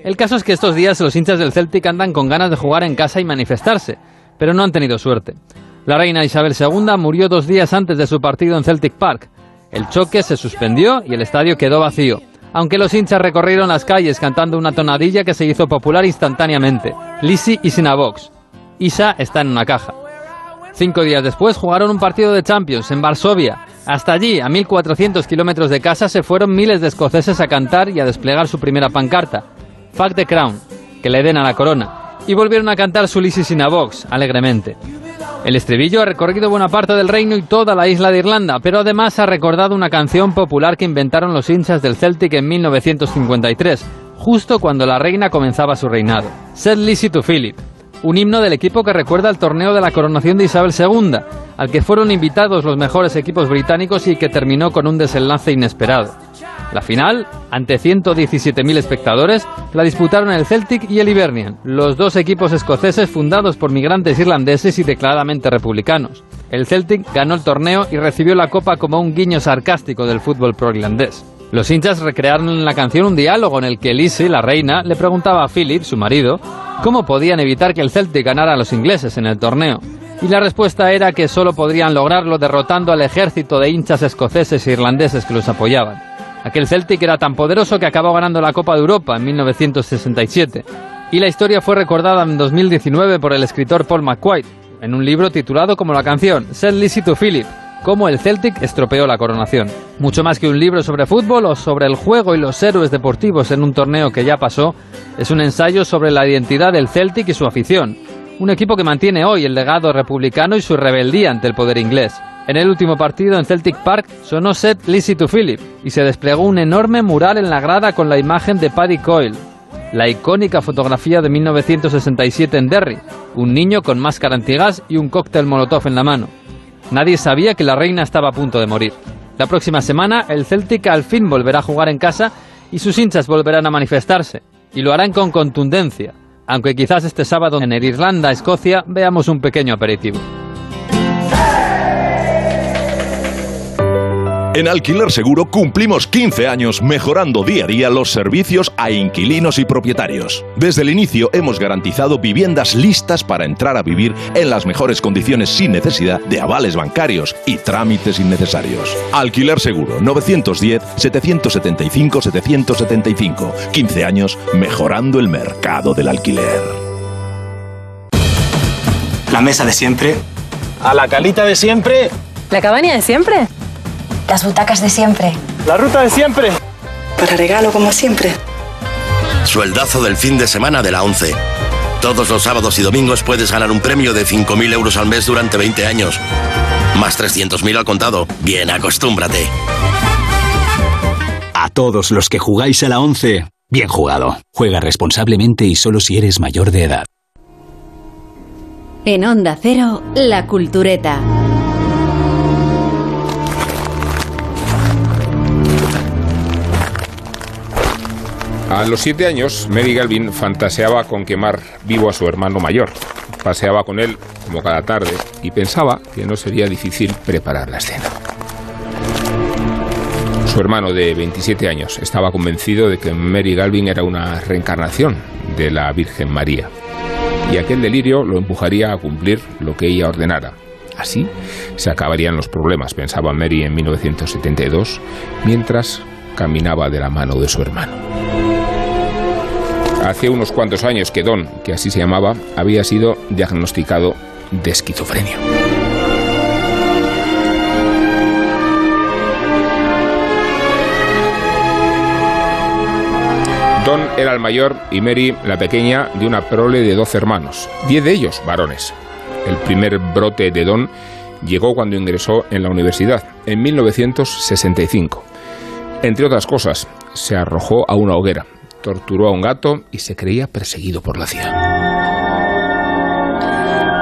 El caso es que estos días los hinchas del Celtic andan con ganas de jugar en casa y manifestarse, pero no han tenido suerte. La reina Isabel II murió dos días antes de su partido en Celtic Park. El choque se suspendió y el estadio quedó vacío, aunque los hinchas recorrieron las calles cantando una tonadilla que se hizo popular instantáneamente, Lizzie is in a box. Isa está en una caja. Cinco días después jugaron un partido de Champions en Varsovia. Hasta allí, a 1.400 kilómetros de casa, se fueron miles de escoceses a cantar y a desplegar su primera pancarta, Fuck the Crown, que le den a la corona, y volvieron a cantar su a Box, alegremente. El estribillo ha recorrido buena parte del reino y toda la isla de Irlanda, pero además ha recordado una canción popular que inventaron los hinchas del Celtic en 1953, justo cuando la reina comenzaba su reinado. Said Lizzie to Philip, un himno del equipo que recuerda el torneo de la coronación de Isabel II, al que fueron invitados los mejores equipos británicos y que terminó con un desenlace inesperado. La final, ante 117.000 espectadores, la disputaron el Celtic y el Hibernian, los dos equipos escoceses fundados por migrantes irlandeses y declaradamente republicanos. El Celtic ganó el torneo y recibió la copa como un guiño sarcástico del fútbol pro-irlandés. Los hinchas recrearon en la canción un diálogo en el que Lizzie, la reina, le preguntaba a Philip, su marido, cómo podían evitar que el Celtic ganara a los ingleses en el torneo. Y la respuesta era que solo podrían lograrlo derrotando al ejército de hinchas escoceses e irlandeses que los apoyaban. Aquel Celtic era tan poderoso que acabó ganando la Copa de Europa en 1967. Y la historia fue recordada en 2019 por el escritor Paul McQuaid, en un libro titulado como la canción Said Lizzie to Philip, cómo el Celtic estropeó la coronación. Mucho más que un libro sobre fútbol o sobre el juego y los héroes deportivos en un torneo que ya pasó, es un ensayo sobre la identidad del Celtic y su afición. Un equipo que mantiene hoy el legado republicano y su rebeldía ante el poder inglés. En el último partido en Celtic Park sonó set Lizzie to Philip y se desplegó un enorme mural en la grada con la imagen de Paddy Coyle, la icónica fotografía de 1967 en Derry, un niño con máscara antigas y un cóctel molotov en la mano. Nadie sabía que la reina estaba a punto de morir. La próxima semana el Celtic al fin volverá a jugar en casa y sus hinchas volverán a manifestarse, y lo harán con contundencia, aunque quizás este sábado en el Irlanda-Escocia veamos un pequeño aperitivo. En Alquiler Seguro cumplimos 15 años mejorando día a día los servicios a inquilinos y propietarios. Desde el inicio hemos garantizado viviendas listas para entrar a vivir en las mejores condiciones sin necesidad de avales bancarios y trámites innecesarios. Alquiler Seguro 910-775-775. 15 años mejorando el mercado del alquiler. La mesa de siempre. A la calita de siempre. ¿La cabaña de siempre? Las butacas de siempre. La ruta de siempre. Para regalo como siempre. Sueldazo del fin de semana de la 11. Todos los sábados y domingos puedes ganar un premio de 5.000 euros al mes durante 20 años. Más 300.000 al contado. Bien, acostúmbrate. A todos los que jugáis a la 11, bien jugado. Juega responsablemente y solo si eres mayor de edad. En Onda Cero, La Cultureta. A los siete años, Mary Galvin fantaseaba con quemar vivo a su hermano mayor. Paseaba con él como cada tarde y pensaba que no sería difícil preparar la escena. Su hermano de 27 años estaba convencido de que Mary Galvin era una reencarnación de la Virgen María y aquel delirio lo empujaría a cumplir lo que ella ordenara. Así se acabarían los problemas, pensaba Mary en 1972, mientras caminaba de la mano de su hermano. Hace unos cuantos años que Don, que así se llamaba, había sido diagnosticado de esquizofrenia. Don era el mayor y Mary la pequeña de una prole de 12 hermanos, 10 de ellos varones. El primer brote de Don llegó cuando ingresó en la universidad, en 1965. Entre otras cosas, se arrojó a una hoguera, torturó a un gato y se creía perseguido por la CIA.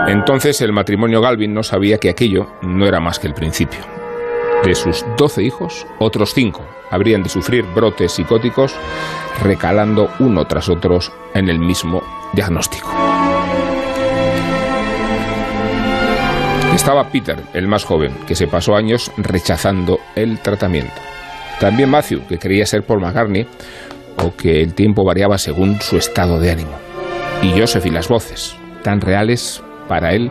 Entonces el matrimonio Galvin no sabía que aquello no era más que el principio. De sus 12 hijos, otros 5 habrían de sufrir brotes psicóticos recalando uno tras otro en el mismo diagnóstico. Estaba Peter, el más joven, que se pasó años rechazando el tratamiento. También Matthew, que creía ser Paul McCartney, o que el tiempo variaba según su estado de ánimo. Y Joseph y las voces, tan reales para él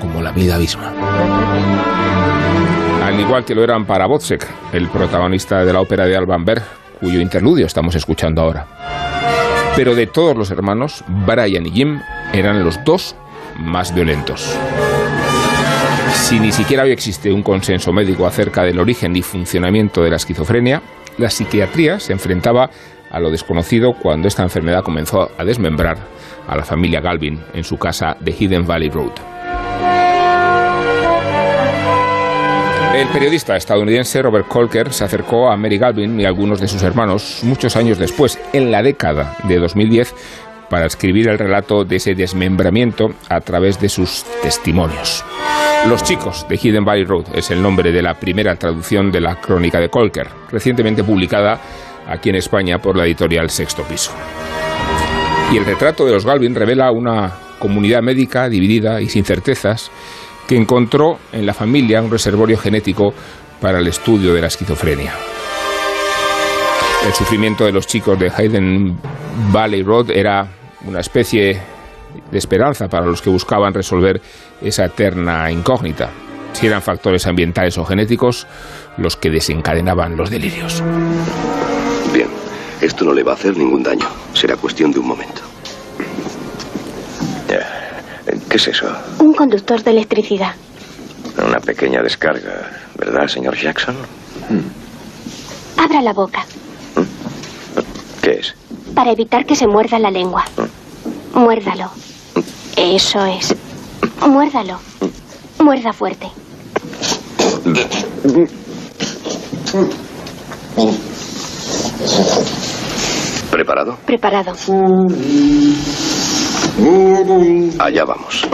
como la vida misma. Al igual que lo eran para Botzek, el protagonista de la ópera de Alban Berg, cuyo interludio estamos escuchando ahora. Pero de todos los hermanos, Brian y Jim eran los dos más violentos. Si ni siquiera hoy existe un consenso médico acerca del origen y funcionamiento de la esquizofrenia, la psiquiatría se enfrentaba a lo desconocido cuando esta enfermedad comenzó a desmembrar a la familia Galvin en su casa de Hidden Valley Road. El periodista estadounidense Robert Colker se acercó a Mary Galvin y a algunos de sus hermanos muchos años después, en la década de 2010, para escribir el relato de ese desmembramiento a través de sus testimonios. Los chicos de Hidden Valley Road es el nombre de la primera traducción de la crónica de Colker, recientemente publicada aquí en España por la editorial Sexto Piso. Y el retrato de los Galvin revela una comunidad médica dividida y sin certezas que encontró en la familia un reservorio genético para el estudio de la esquizofrenia. El sufrimiento de los chicos de Hayden Valley Road era una especie de esperanza para los que buscaban resolver esa eterna incógnita, si eran factores ambientales o genéticos los que desencadenaban los delirios. Bien, esto no le va a hacer ningún daño. Será cuestión de un momento. ¿Qué es eso? Un conductor de electricidad. Una pequeña descarga, ¿verdad, señor Jackson? Abra la boca. ¿Qué es? Para evitar que se muerda la lengua. Muérdalo. Eso es. Muérdalo. Muerda fuerte. ¿Preparado? Preparado. Allá vamos.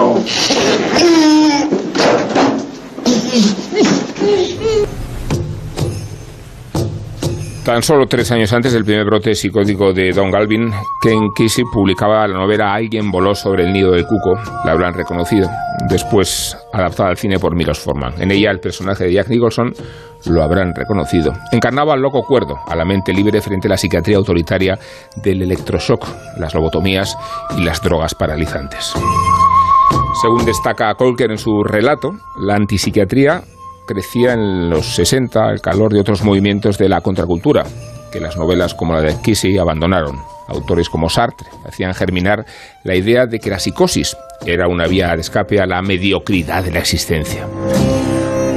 Tan solo tres años antes del primer brote psicótico de Don Galvin, Ken Kesey publicaba la novela Alguien voló sobre el nido del cuco. La habrán reconocido. Después adaptada al cine por Milos Forman. En ella el personaje de Jack Nicholson lo habrán reconocido. Encarnaba al loco cuerdo, a la mente libre frente a la psiquiatría autoritaria del electroshock, las lobotomías y las drogas paralizantes. Según destaca Colker en su relato, la antipsiquiatría crecía en los 60 al calor de otros movimientos de la contracultura, que las novelas como la de Kesey abandonaron. Autores como Sartre hacían germinar la idea de que la psicosis era una vía de escape a la mediocridad de la existencia.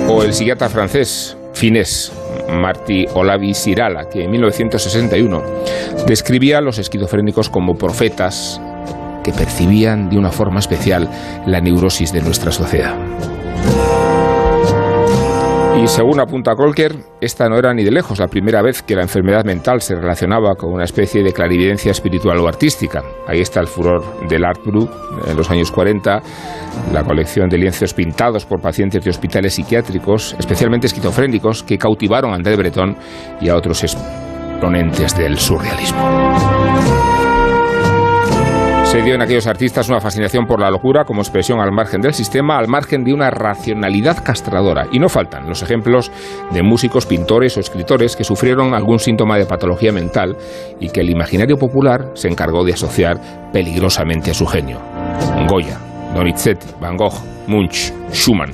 O el psiquiatra francés finés Martí Olavi Sirala, que en 1961 describía a los esquizofrénicos como profetas que percibían de una forma especial la neurosis de nuestra sociedad. Y según apunta Colker, esta no era ni de lejos la primera vez que la enfermedad mental se relacionaba con una especie de clarividencia espiritual o artística. Ahí está el furor del Art Brut en los años 40, la colección de lienzos pintados por pacientes de hospitales psiquiátricos, especialmente esquizofrénicos, que cautivaron a André Breton y a otros exponentes del surrealismo. Se dio en aquellos artistas una fascinación por la locura como expresión al margen del sistema, al margen de una racionalidad castradora. Y no faltan los ejemplos de músicos, pintores o escritores que sufrieron algún síntoma de patología mental y que el imaginario popular se encargó de asociar peligrosamente a su genio. Goya, Donizetti, Van Gogh, Munch, Schumann.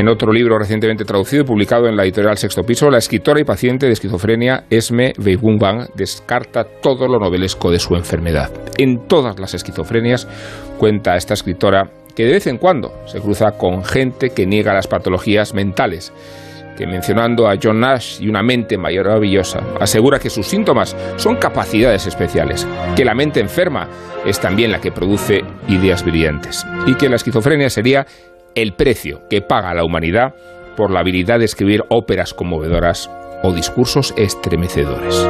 En otro libro recientemente traducido y publicado en la editorial Sexto Piso, la escritora y paciente de esquizofrenia Esme Weibumbang descarta todo lo novelesco de su enfermedad. En todas las esquizofrenias cuenta esta escritora que de vez en cuando se cruza con gente que niega las patologías mentales, que mencionando a John Nash y una mente maravillosa, asegura que sus síntomas son capacidades especiales, que la mente enferma es también la que produce ideas brillantes y que la esquizofrenia sería el precio que paga la humanidad por la habilidad de escribir óperas conmovedoras o discursos estremecedores.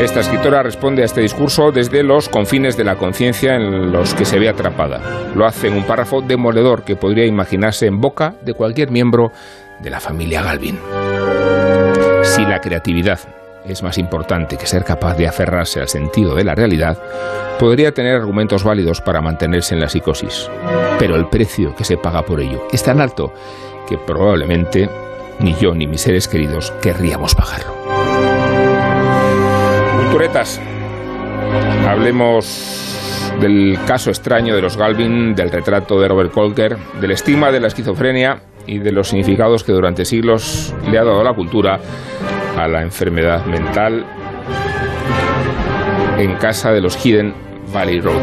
Esta escritora responde a este discurso desde los confines de la conciencia en los que se ve atrapada. Lo hace en un párrafo demoledor que podría imaginarse en boca de cualquier miembro de la familia Galvin. Si la creatividad es más importante que ser capaz de aferrarse al sentido de la realidad, podría tener argumentos válidos para mantenerse en la psicosis. Pero el precio que se paga por ello es tan alto que probablemente ni yo ni mis seres queridos querríamos pagarlo. Culturetas, hablemos del caso extraño de los Galvin, del retrato de Robert Colker, del estigma de la esquizofrenia y de los significados que durante siglos le ha dado la cultura a la enfermedad mental en casa de los Hidden Valley Road.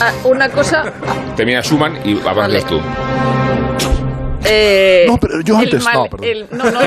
Ah, una cosa, Termina Schumann y avanzas tú. Eh, No, pero yo antes- mal- no, perdón. el- no, no,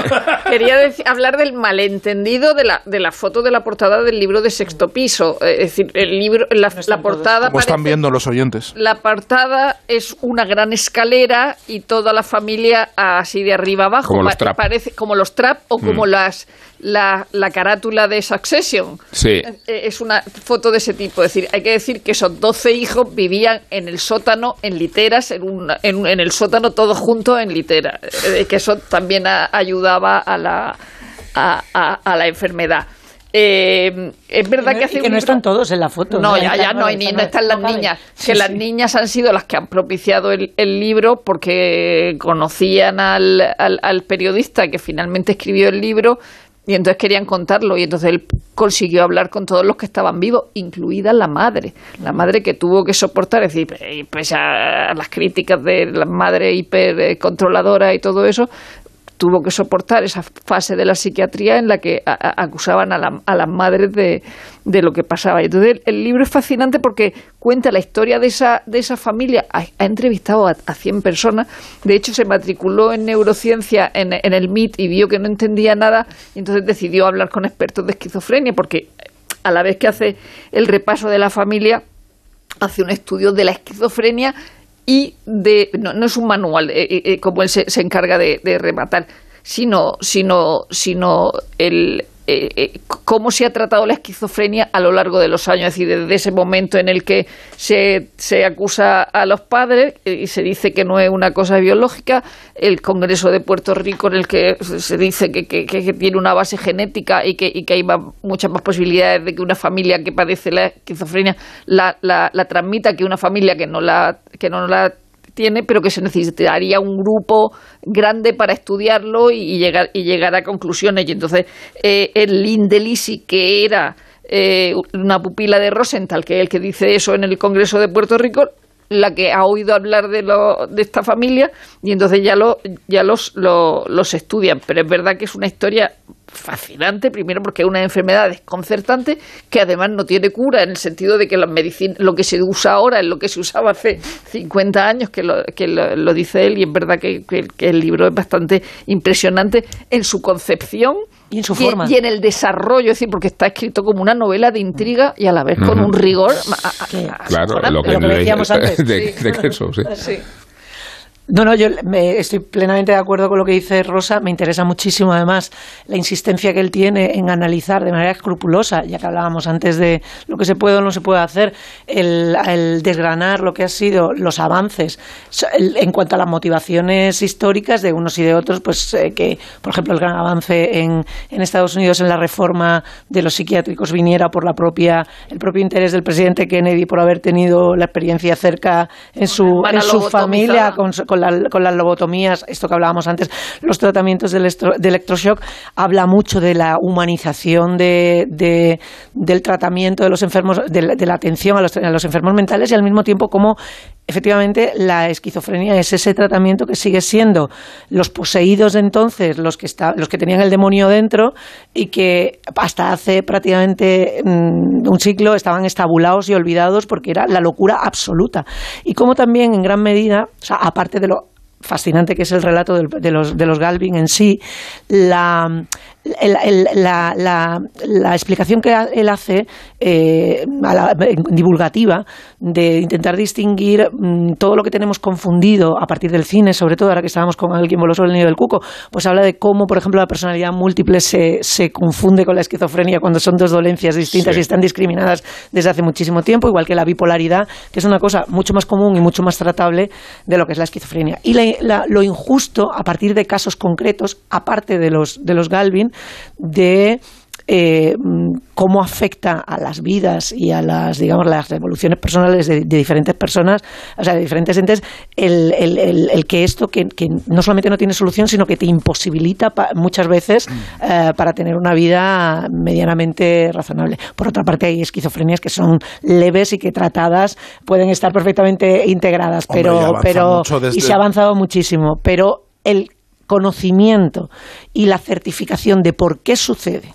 quería deci- hablar del malentendido de la, de la foto de la portada del libro de sexto piso. Eh, Es decir, el libro, la, la portada Como están viendo los oyentes. la portada es una gran escalera y toda la familia así de arriba abajo. Como los Trapp. Parece como los trap o como Mm. las la, la carátula de Succession. Sí. Eh, Es una foto de ese tipo. Es decir, hay que decir que esos 12 hijos vivían en el sótano, en literas, en, una- en, un- en el sótano todos juntos en litera. Eh, que eso también a- ayudaba a la, a, a- a la enfermedad. Eh, es verdad Y no- que hace y que un no libro- están todos en la foto. no, ¿no? ya, ya no, hay ni, no están las niñas. Sí, que las sí. niñas han sido las que han propiciado el, el libro porque conocían al, al- al periodista que finalmente escribió el libro y entonces querían contarlo y entonces él consiguió hablar con todos los que estaban vivos, incluida la madre. La madre que tuvo que soportar, es decir, eh, pese a las críticas de la madre hipercontroladora y todo eso, tuvo que soportar esa fase de la psiquiatría en la que acusaban a, la- a las madres de, de lo que pasaba. Entonces, el, el libro es fascinante porque cuenta la historia de esa, de esa familia. Ha, ha entrevistado a, a 100 personas. De hecho, se matriculó en neurociencia en, en el MIT y vio que no entendía nada. Y entonces decidió hablar con expertos de esquizofrenia porque a la vez que hace el repaso de la familia, hace un estudio de la esquizofrenia y de no, no es un manual eh, eh, eh, como él se, se encarga de, de rematar sino sino sino el eh, eh, cómo se ha tratado la esquizofrenia a lo largo de los años, es decir, desde ese momento en el que se, se acusa a los padres eh, y se dice que no es una cosa biológica, el Congreso de Puerto Rico en el que se dice que, que- tiene una base genética y que, y que hay muchas más posibilidades de que una familia que padece la esquizofrenia la, la, la transmita que una familia que no la, que no la tiene, pero que se necesitaría un grupo grande para estudiarlo y, llegar y llegar a conclusiones. Y entonces eh, el Lindelisi, que era eh, una pupila de Rosenthal, que es el que dice eso en el Congreso de Puerto Rico, la que ha oído hablar de, lo, de esta familia y entonces ya, lo, ya los, lo- los estudian. Pero es verdad que es una historia fascinante, primero porque es una enfermedad desconcertante que además no tiene cura en el sentido de que la medicina, lo que se usa ahora es lo que se usaba hace 50 años, que lo, que lo, lo dice él, y es verdad que, que- que el libro es bastante impresionante en su concepción Y en su forma. y en el desarrollo, es decir, porque está escrito como una novela de intriga y a la vez con un rigor. a- a- a- Claro, lo que, Lo que decíamos antes. de, Sí. de Kelso, sí. Sí. No, no, yo me estoy plenamente de acuerdo con lo que dice Rosa. Me interesa muchísimo, además, la insistencia que él tiene en analizar de manera escrupulosa, ya que hablábamos antes de lo que se puede o no se puede hacer, el, el desgranar lo que han sido los avances en cuanto a las motivaciones históricas de unos y de otros, pues eh, que, por ejemplo, el gran avance en, en Estados Unidos en la reforma de los psiquiátricos viniera por la propia, el propio interés del presidente Kennedy por haber tenido la experiencia cerca en su, en su familia con, su- con, la- con las lobotomías, esto que hablábamos antes, los tratamientos de, electro- de electroshock, habla mucho de la humanización de, de- del tratamiento de los enfermos, de, la- de la atención a los, enfermos mentales y al mismo tiempo como efectivamente la esquizofrenia es ese tratamiento que sigue siendo los poseídos de entonces, los que, está, los que tenían el demonio dentro y que hasta hace prácticamente mm, un siglo estaban estabulados y olvidados porque era la locura absoluta. Y como también en gran medida, o sea, aparte de lo fascinante que es el relato de, los, de los Galvin en sí, la, el- el- la, la- la explicación que él hace eh, a la- divulgativa de intentar distinguir mm, todo lo que tenemos confundido a partir del cine, sobre todo ahora que estábamos con alguien voló sobre el nido del cuco, pues habla de cómo, por ejemplo, la personalidad múltiple se, se confunde con la esquizofrenia cuando son dos dolencias distintas Sí. y están discriminadas desde hace muchísimo tiempo, igual que la bipolaridad, que es una cosa mucho más común y mucho más tratable de lo que es la esquizofrenia. Y la- la- lo injusto, a partir de casos concretos, aparte de los, de los Galvin, de eh, mm, cómo afecta a las vidas y a las, digamos, las evoluciones personales de, de diferentes personas, o sea, de diferentes entes, el, el- el- el que esto, que, que no solamente no tiene solución, sino que te imposibilita pa- muchas veces eh, para tener una vida medianamente razonable. Por otra parte, hay esquizofrenias que son leves y que tratadas pueden estar perfectamente integradas, Hombre, pero, pero desde- y se ha avanzado muchísimo, pero el conocimiento y la certificación de por qué sucede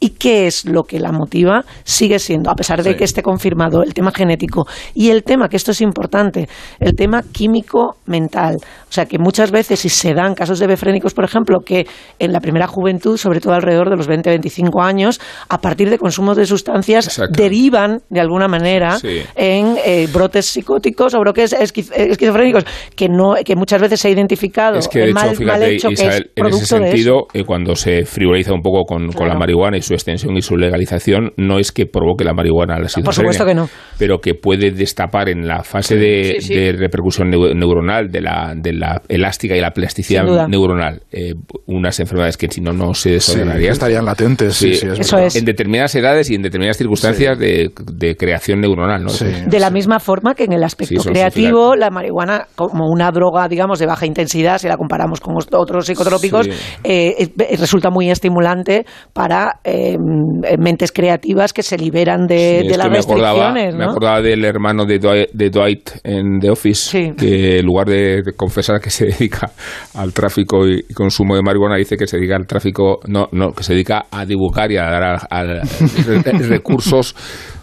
y qué es lo que la motiva sigue siendo, a pesar de Sí. que esté confirmado el tema genético y el tema, que esto es importante, el tema químico-mental. O sea, que muchas veces, si se dan casos de befrénicos, por ejemplo, que en la primera juventud, sobre todo alrededor de los 20-25 años, a partir de consumo de sustancias, derivan de alguna manera Sí. en eh, brotes psicóticos o brotes esquiz- eh, esquizofrénicos, que, no, que muchas veces se ha identificado Es que de el hecho, mal, mal fíjate, hecho Isabel, que es en ese sentido, eh, cuando se frivoliza un poco con, con la marihuana y su extensión y su legalización, no es que provoque la marihuana la esquizofrenia, supuesto que no. pero que puede destapar en la fase de, Sí, sí. de repercusión neu- neuronal, de la, de la elástica y la plasticidad neuronal, eh, unas enfermedades que si no, no se Sí, desordenarían. estarían latentes, sí, sí, es. En determinadas edades y en determinadas circunstancias de, de creación neuronal, ¿no? De la misma forma que en el aspecto creativo, la marihuana, como una droga, digamos, de baja intensidad, si la comparamos con os- otros psicotrópicos, Sí. eh, es- resulta muy estimulante para eh, mentes creativas que se liberan de, Sí, de las me acordaba, restricciones. me acordaba del hermano de Dwight, de Dwight en The Office, que en lugar de confesar que se dedica al tráfico y, consumo de marihuana, dice que se dedica al tráfico, no, no, que se dedica a dibujar y a dar a- a- re- recursos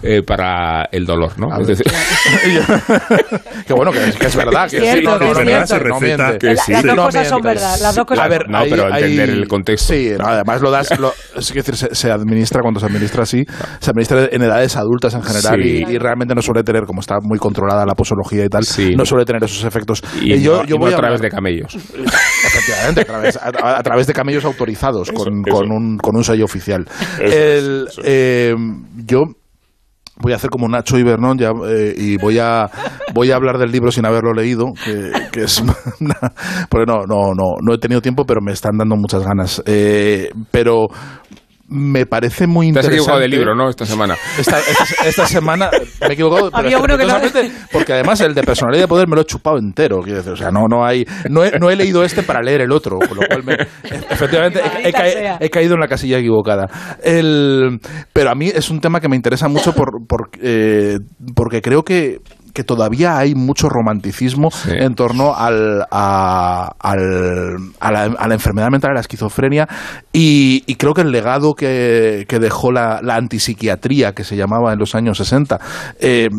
eh, para el dolor, ¿no? Es decir- que bueno, que es, que es verdad. Que Cierto, sí, no, que no, es no, cierto. no, no miente. Que sí. Las dos cosas son verdad. Las dos cosas A ver, No, ahí- pero ahí- entender el contexto. Sí, no, además lo das, lo- es decir, se, se administra cuando se administra así, se administra en edades adultas en general Sí. y, y realmente no suele tener, como está muy controlada la posología y tal, no suele tener esos efectos. y Eh, yo, no- yo y no voy a través hablar- de camellos. Efectivamente, a través, a- a través de camellos autorizados con, eso. con un, con un sello oficial. Eso El, eh, yo voy a hacer como Nacho y Bernón ya, eh, y voy a voy a hablar del libro sin haberlo leído, que, es porque no, no, no, no he tenido tiempo, pero me están dando muchas ganas. Eh, pero me parece muy Te has interesante. equivocado de libro, ¿no? Esta semana. Esta, esta- esta semana me he equivocado, pero Había uno que no- porque además el de personalidad de poder me lo he chupado entero. quiero decir, o sea, no, no hay, no he, no he leído este para leer el otro, con lo cual me- efectivamente he, he he caído en la casilla equivocada. El, pero a mí es un tema que me interesa mucho por, por, eh, porque creo que que todavía hay mucho romanticismo en torno al, a, al- a la, a la enfermedad mental, a la esquizofrenia, y, y creo que el legado que, que dejó la, la antipsiquiatría, que se llamaba en los años 60, eh,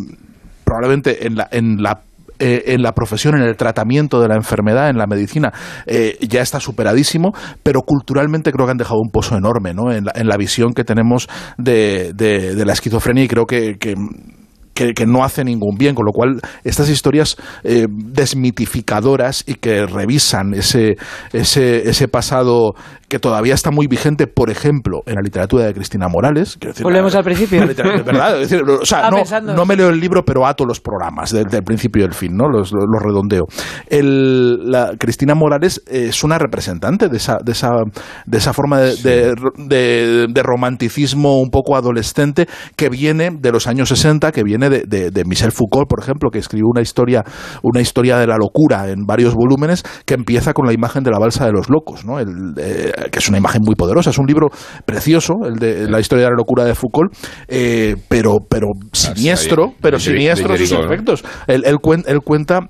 probablemente en la, en la eh, en la profesión, en el tratamiento de la enfermedad, en la medicina, eh, ya está superadísimo, pero culturalmente creo que han dejado un pozo enorme ¿no? en, la, en la visión que tenemos de, de- de la esquizofrenia y creo que, que que, que no hace ningún bien, con lo cual estas historias eh, desmitificadoras y que revisan ese, ese, ese pasado que todavía está muy vigente, por ejemplo, en la literatura de Cristina Morales. decir, Volvemos la- al principio. la literatura- ¿verdad? Es decir, o sea, Estaba no, me leo el libro, pero ato los programas desde el principio y el fin, ¿no? Los, los, los redondeo. El, la, Cristina Morales es una representante de esa, de esa, de esa forma de, de, de- de romanticismo un poco adolescente que viene de los años 60, que viene de, de- de Michel Foucault, por ejemplo, que escribió una historia, una historia de la locura en varios volúmenes, que empieza con la imagen de la balsa de los locos, ¿no? El, eh, que es una imagen muy poderosa, es un libro precioso, el de la historia de la locura de Foucault, eh, pero, pero siniestro, de- pero siniestro efectos. Él, él cuen- él cuenta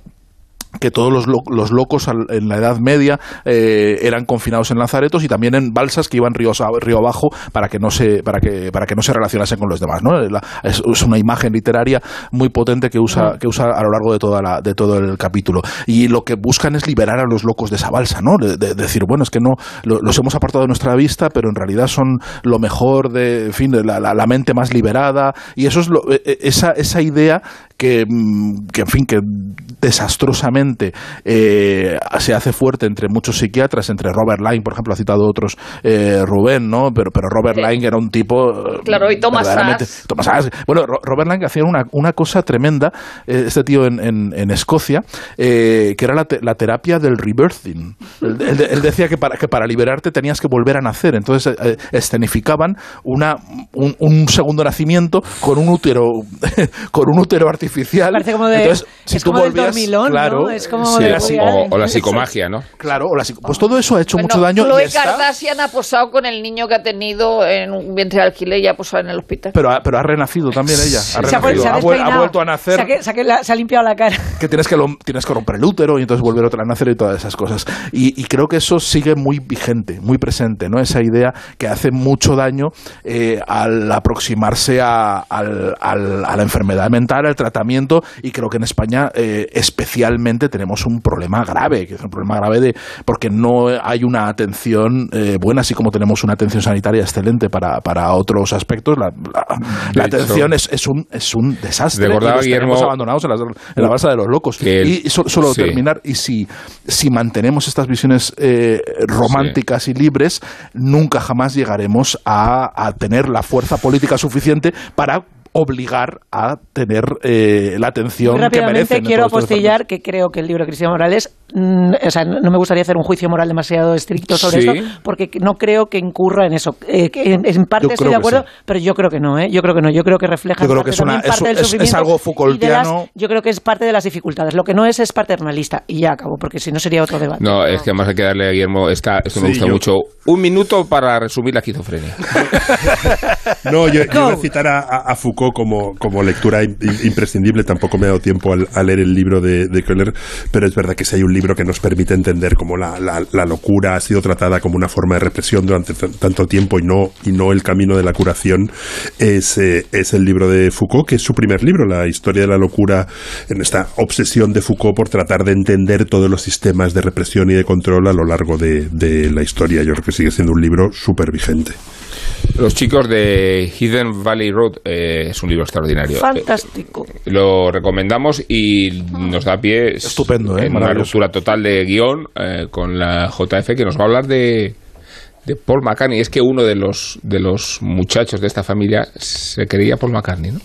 que todos los, lo- los locos al- en la Edad Media eh, eran confinados en lazaretos y también en balsas que iban ríos a- río abajo para que no se para que para que no se relacionasen con los demás ¿no? La- es, es una imagen literaria muy potente que usa que usa a lo largo de toda la, de todo el capítulo. Y lo que buscan es liberar a los locos de esa balsa no de, de decir bueno es que no lo- los hemos apartado de nuestra vista pero en realidad son lo mejor de en fin de la, la- la mente más liberada. Y eso es lo- e- e- esa esa idea que, mm, que en fin que desastrosamente eh, se hace fuerte entre muchos psiquiatras, entre Robert Lyne, por ejemplo, ha citado otros eh, Rubén, ¿no? Pero, pero Robert Lyne era un tipo. eh, Claro, y Thomas Sass. Thomas Sass. Bueno, Ro- Robert Lyne hacía una, una cosa tremenda, eh, este tío en, en- en Escocia, eh, que era la, te- la terapia del rebirthing. Él, él- él decía que para, que para liberarte tenías que volver a nacer. Entonces eh, escenificaban una, un, un segundo nacimiento con un útero, con un útero artificial artificial. Parece como de, Entonces, si es tú como del volvías, dormilón, claro, ¿no? Es como Sí, de o, o la psicomagia, ¿no? Claro, o la psico- pues todo eso ha hecho Bueno, mucho daño y Khloe está- Kardashian ha posado con el niño que ha tenido en un vientre de alquiler y ha posado en el hospital. pero ha, pero ha renacido también ella. Ha, Se ha, se ha Ha vuel- ha despeinado. vuelto a nacer. Se se la- se ha limpiado la cara. que tienes que, lo- tienes que romper el útero y entonces volver otra a nacer y todas esas cosas. Y, y creo que eso sigue muy vigente, muy presente, ¿no? Esa idea que hace mucho daño eh, al aproximarse a, al- al- a la enfermedad mental, al tratamiento, y creo que en España eh, especialmente tenemos un problema grave, que es un problema grave de porque no hay una atención eh, buena, así como tenemos una atención sanitaria excelente para, para otros aspectos, la, la- la hecho, atención es, es un, es un desastre. recordaba, Guillermo, abandonados en la, en la balsa de los locos. el- y solo, sí. terminar, y si, si mantenemos estas visiones eh, románticas y libres, nunca jamás llegaremos a, a tener la fuerza política suficiente para obligar a tener eh, la atención que rápidamente merecen. quiero apostillar que creo que el libro de Cristian Morales, o sea, no no me gustaría hacer un juicio moral demasiado estricto sobre Sí. esto, porque no creo que incurra en eso. Eh, en, en parte Yo estoy de acuerdo, sí. pero yo creo que no, ¿eh? Yo creo que no. Yo creo que refleja Yo creo que parte es una- también es- parte del es- es algo de las- Foucaultiano. yo creo que es parte de las dificultades. Lo que no es es paternalista. Y ya acabo, porque si no sería otro debate. No, es que además hay que darle a Guillermo, esta, esto me Sí, gusta yo- mucho. Un minuto para resumir la esquizofrenia. No, yo, yo iba a citar a, a- a Foucault como, como lectura im- imprescindible. Tampoco me ha dado tiempo al- a, leer el libro de, de Keller, pero es verdad que si hay un libro que nos permite entender cómo la, la- la locura ha sido tratada como una forma de represión durante tanto tiempo y no, y no el camino de la curación, es, eh, es el libro de Foucault, que es su primer libro, La historia de la locura, en esta obsesión de Foucault por tratar de entender todos los sistemas de represión y de control a lo largo de, de la historia. Yo creo que sigue siendo un libro súper vigente. Los chicos de Hidden Valley Road eh, es un libro extraordinario. Fantástico. Eh, lo recomendamos y nos da pie Estupendo, ¿eh? en una ruptura total de guion eh, con la JF que nos va a hablar de, de Paul McCartney. Es que uno de los, de los muchachos de esta familia se creía Paul McCartney, ¿no?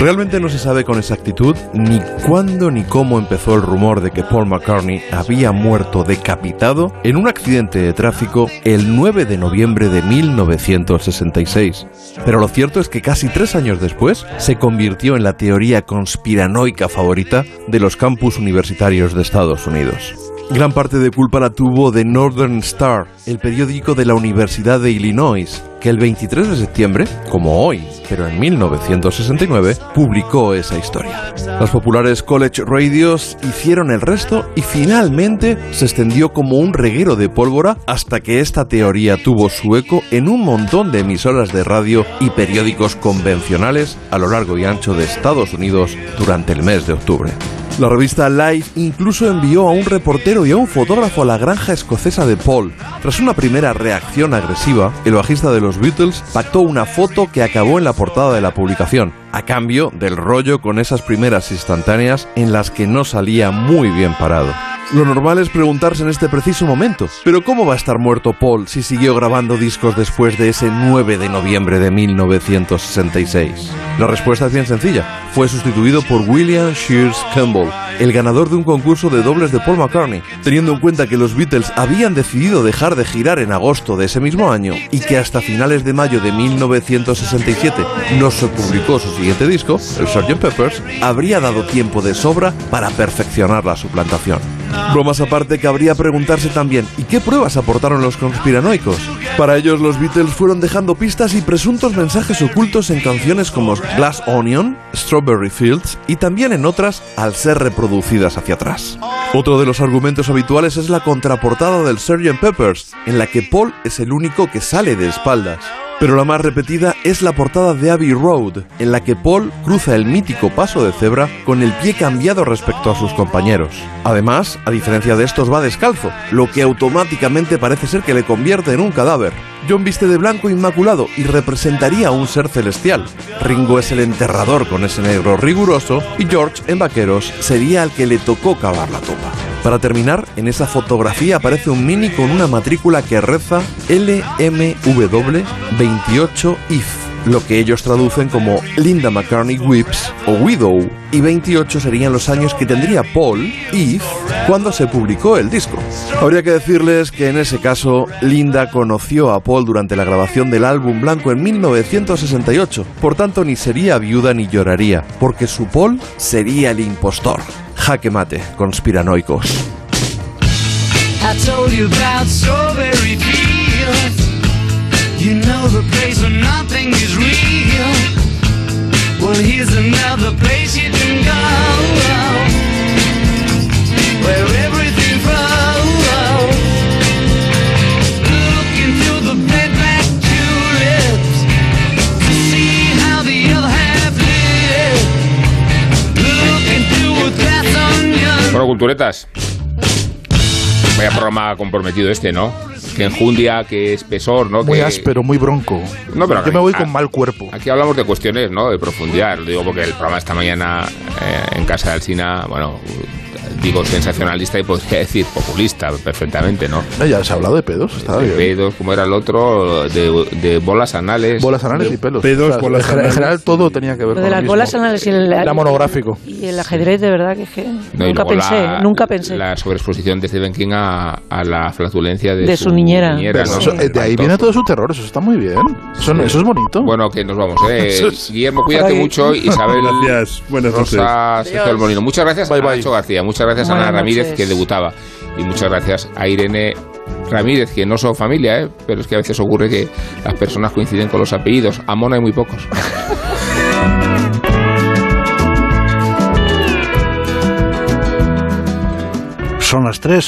Realmente no se sabe con exactitud ni cuándo ni cómo empezó el rumor de que Paul McCartney había muerto decapitado en un accidente de tráfico el 9 de noviembre de 1966. Pero lo cierto es que casi tres años después se convirtió en la teoría conspiranoica favorita de los campus universitarios de Estados Unidos. Gran parte de culpa la tuvo The Northern Star, el periódico de la Universidad de Illinois, que el 23 de septiembre, como hoy, pero en 1969, publicó esa historia. Las populares college radios hicieron el resto y finalmente se extendió como un reguero de pólvora hasta que esta teoría tuvo su eco en un montón de emisoras de radio y periódicos convencionales a lo largo y ancho de Estados Unidos durante el mes de octubre. La revista Life incluso envió a un reportero y a un fotógrafo a la granja escocesa de Paul. Tras una primera reacción agresiva, el bajista de los Beatles pactó una foto que acabó en la portada de la publicación, a cambio del rollo con esas primeras instantáneas en las que no salía muy bien parado. Lo normal es preguntarse en este preciso momento, pero ¿cómo va a estar muerto Paul si siguió grabando discos después de ese 9 de noviembre de 1966? La respuesta es bien sencilla. Fue sustituido por William Shears Campbell, el ganador de un concurso de dobles de Paul McCartney, teniendo en cuenta que los Beatles habían decidido dejar de girar en agosto de ese mismo año y que hasta finales de mayo de 1967 no se publicó su siguiente disco, el Sgt. Peppers, habría dado tiempo de sobra para perfeccionar la suplantación. Bromas aparte, cabría preguntarse también, ¿y qué pruebas aportaron los conspiranoicos? Para ellos, los Beatles fueron dejando pistas y presuntos mensajes ocultos en canciones como Glass Onion, Strawberry Fields y también en otras al ser reproducidas hacia atrás. Otro de los argumentos habituales es la contraportada del Sgt. Peppers, en la que Paul es el único que sale de espaldas. Pero la más repetida es la portada de Abbey Road, en la que Paul cruza el mítico paso de cebra con el pie cambiado respecto a sus compañeros. Además, a diferencia de estos, va descalzo, lo que automáticamente parece ser que le convierte en un cadáver. John viste de blanco inmaculado y representaría a un ser celestial. Ringo es el enterrador con ese negro riguroso y George, en vaqueros, sería al que le tocó cavar la tumba. Para terminar, en esa fotografía aparece un mini con una matrícula que reza LMW 28 IF. Lo que ellos traducen como Linda McCartney Whips o Widow, y 28 serían los años que tendría Paul, Eve, cuando se publicó el disco. Habría que decirles que en ese caso, Linda conoció a Paul durante la grabación del álbum blanco en 1968, por tanto ni sería viuda ni lloraría, porque su Paul sería el impostor. Jaque mate, conspiranoicos. Place where. Well, here's another place you can go. Where everything. Vaya programa comprometido este, ¿no? Que enjundia, que espesor, ¿no? Muy que... áspero, muy bronco. No, pero Yo me voy a- con mal cuerpo. Aquí hablamos de cuestiones, ¿no? De profundidad. Lo digo porque el programa esta mañana eh, en casa de Alsina, bueno, digo sensacionalista y podría decir populista perfectamente, ¿no? No, ya se ha hablado de pedos, está De bien. pedos, como era el otro, de, de bolas anales. Bolas anales y pelos. pedos, O sea, bolas en, general- en anales. general todo tenía que ver Lo con de lo las mismo. bolas anales y el, Era monográfico. y el ajedrez, de verdad, que, es que No, nunca pensé, la- nunca pensé. La sobreexposición de Stephen King a, a la flatulencia de, De su niñera. Pero ¿no? eso- eh, de ahí viene todo su terror, eso está muy bien. Eso, eso es bonito. Bueno, que nos vamos, ¿eh? Guillermo, cuídate Ay. mucho. Isabel Gracias, buenas noches. Rosa Sergio Molino. Muchas gracias a Nacho García, muchas gracias a Ana Ramírez, noches. que debutaba. Y muchas gracias a Irene Ramírez, que no son familia, ¿eh? pero es que a veces ocurre que las personas coinciden con los apellidos. A Mona hay muy pocos. Son las tres.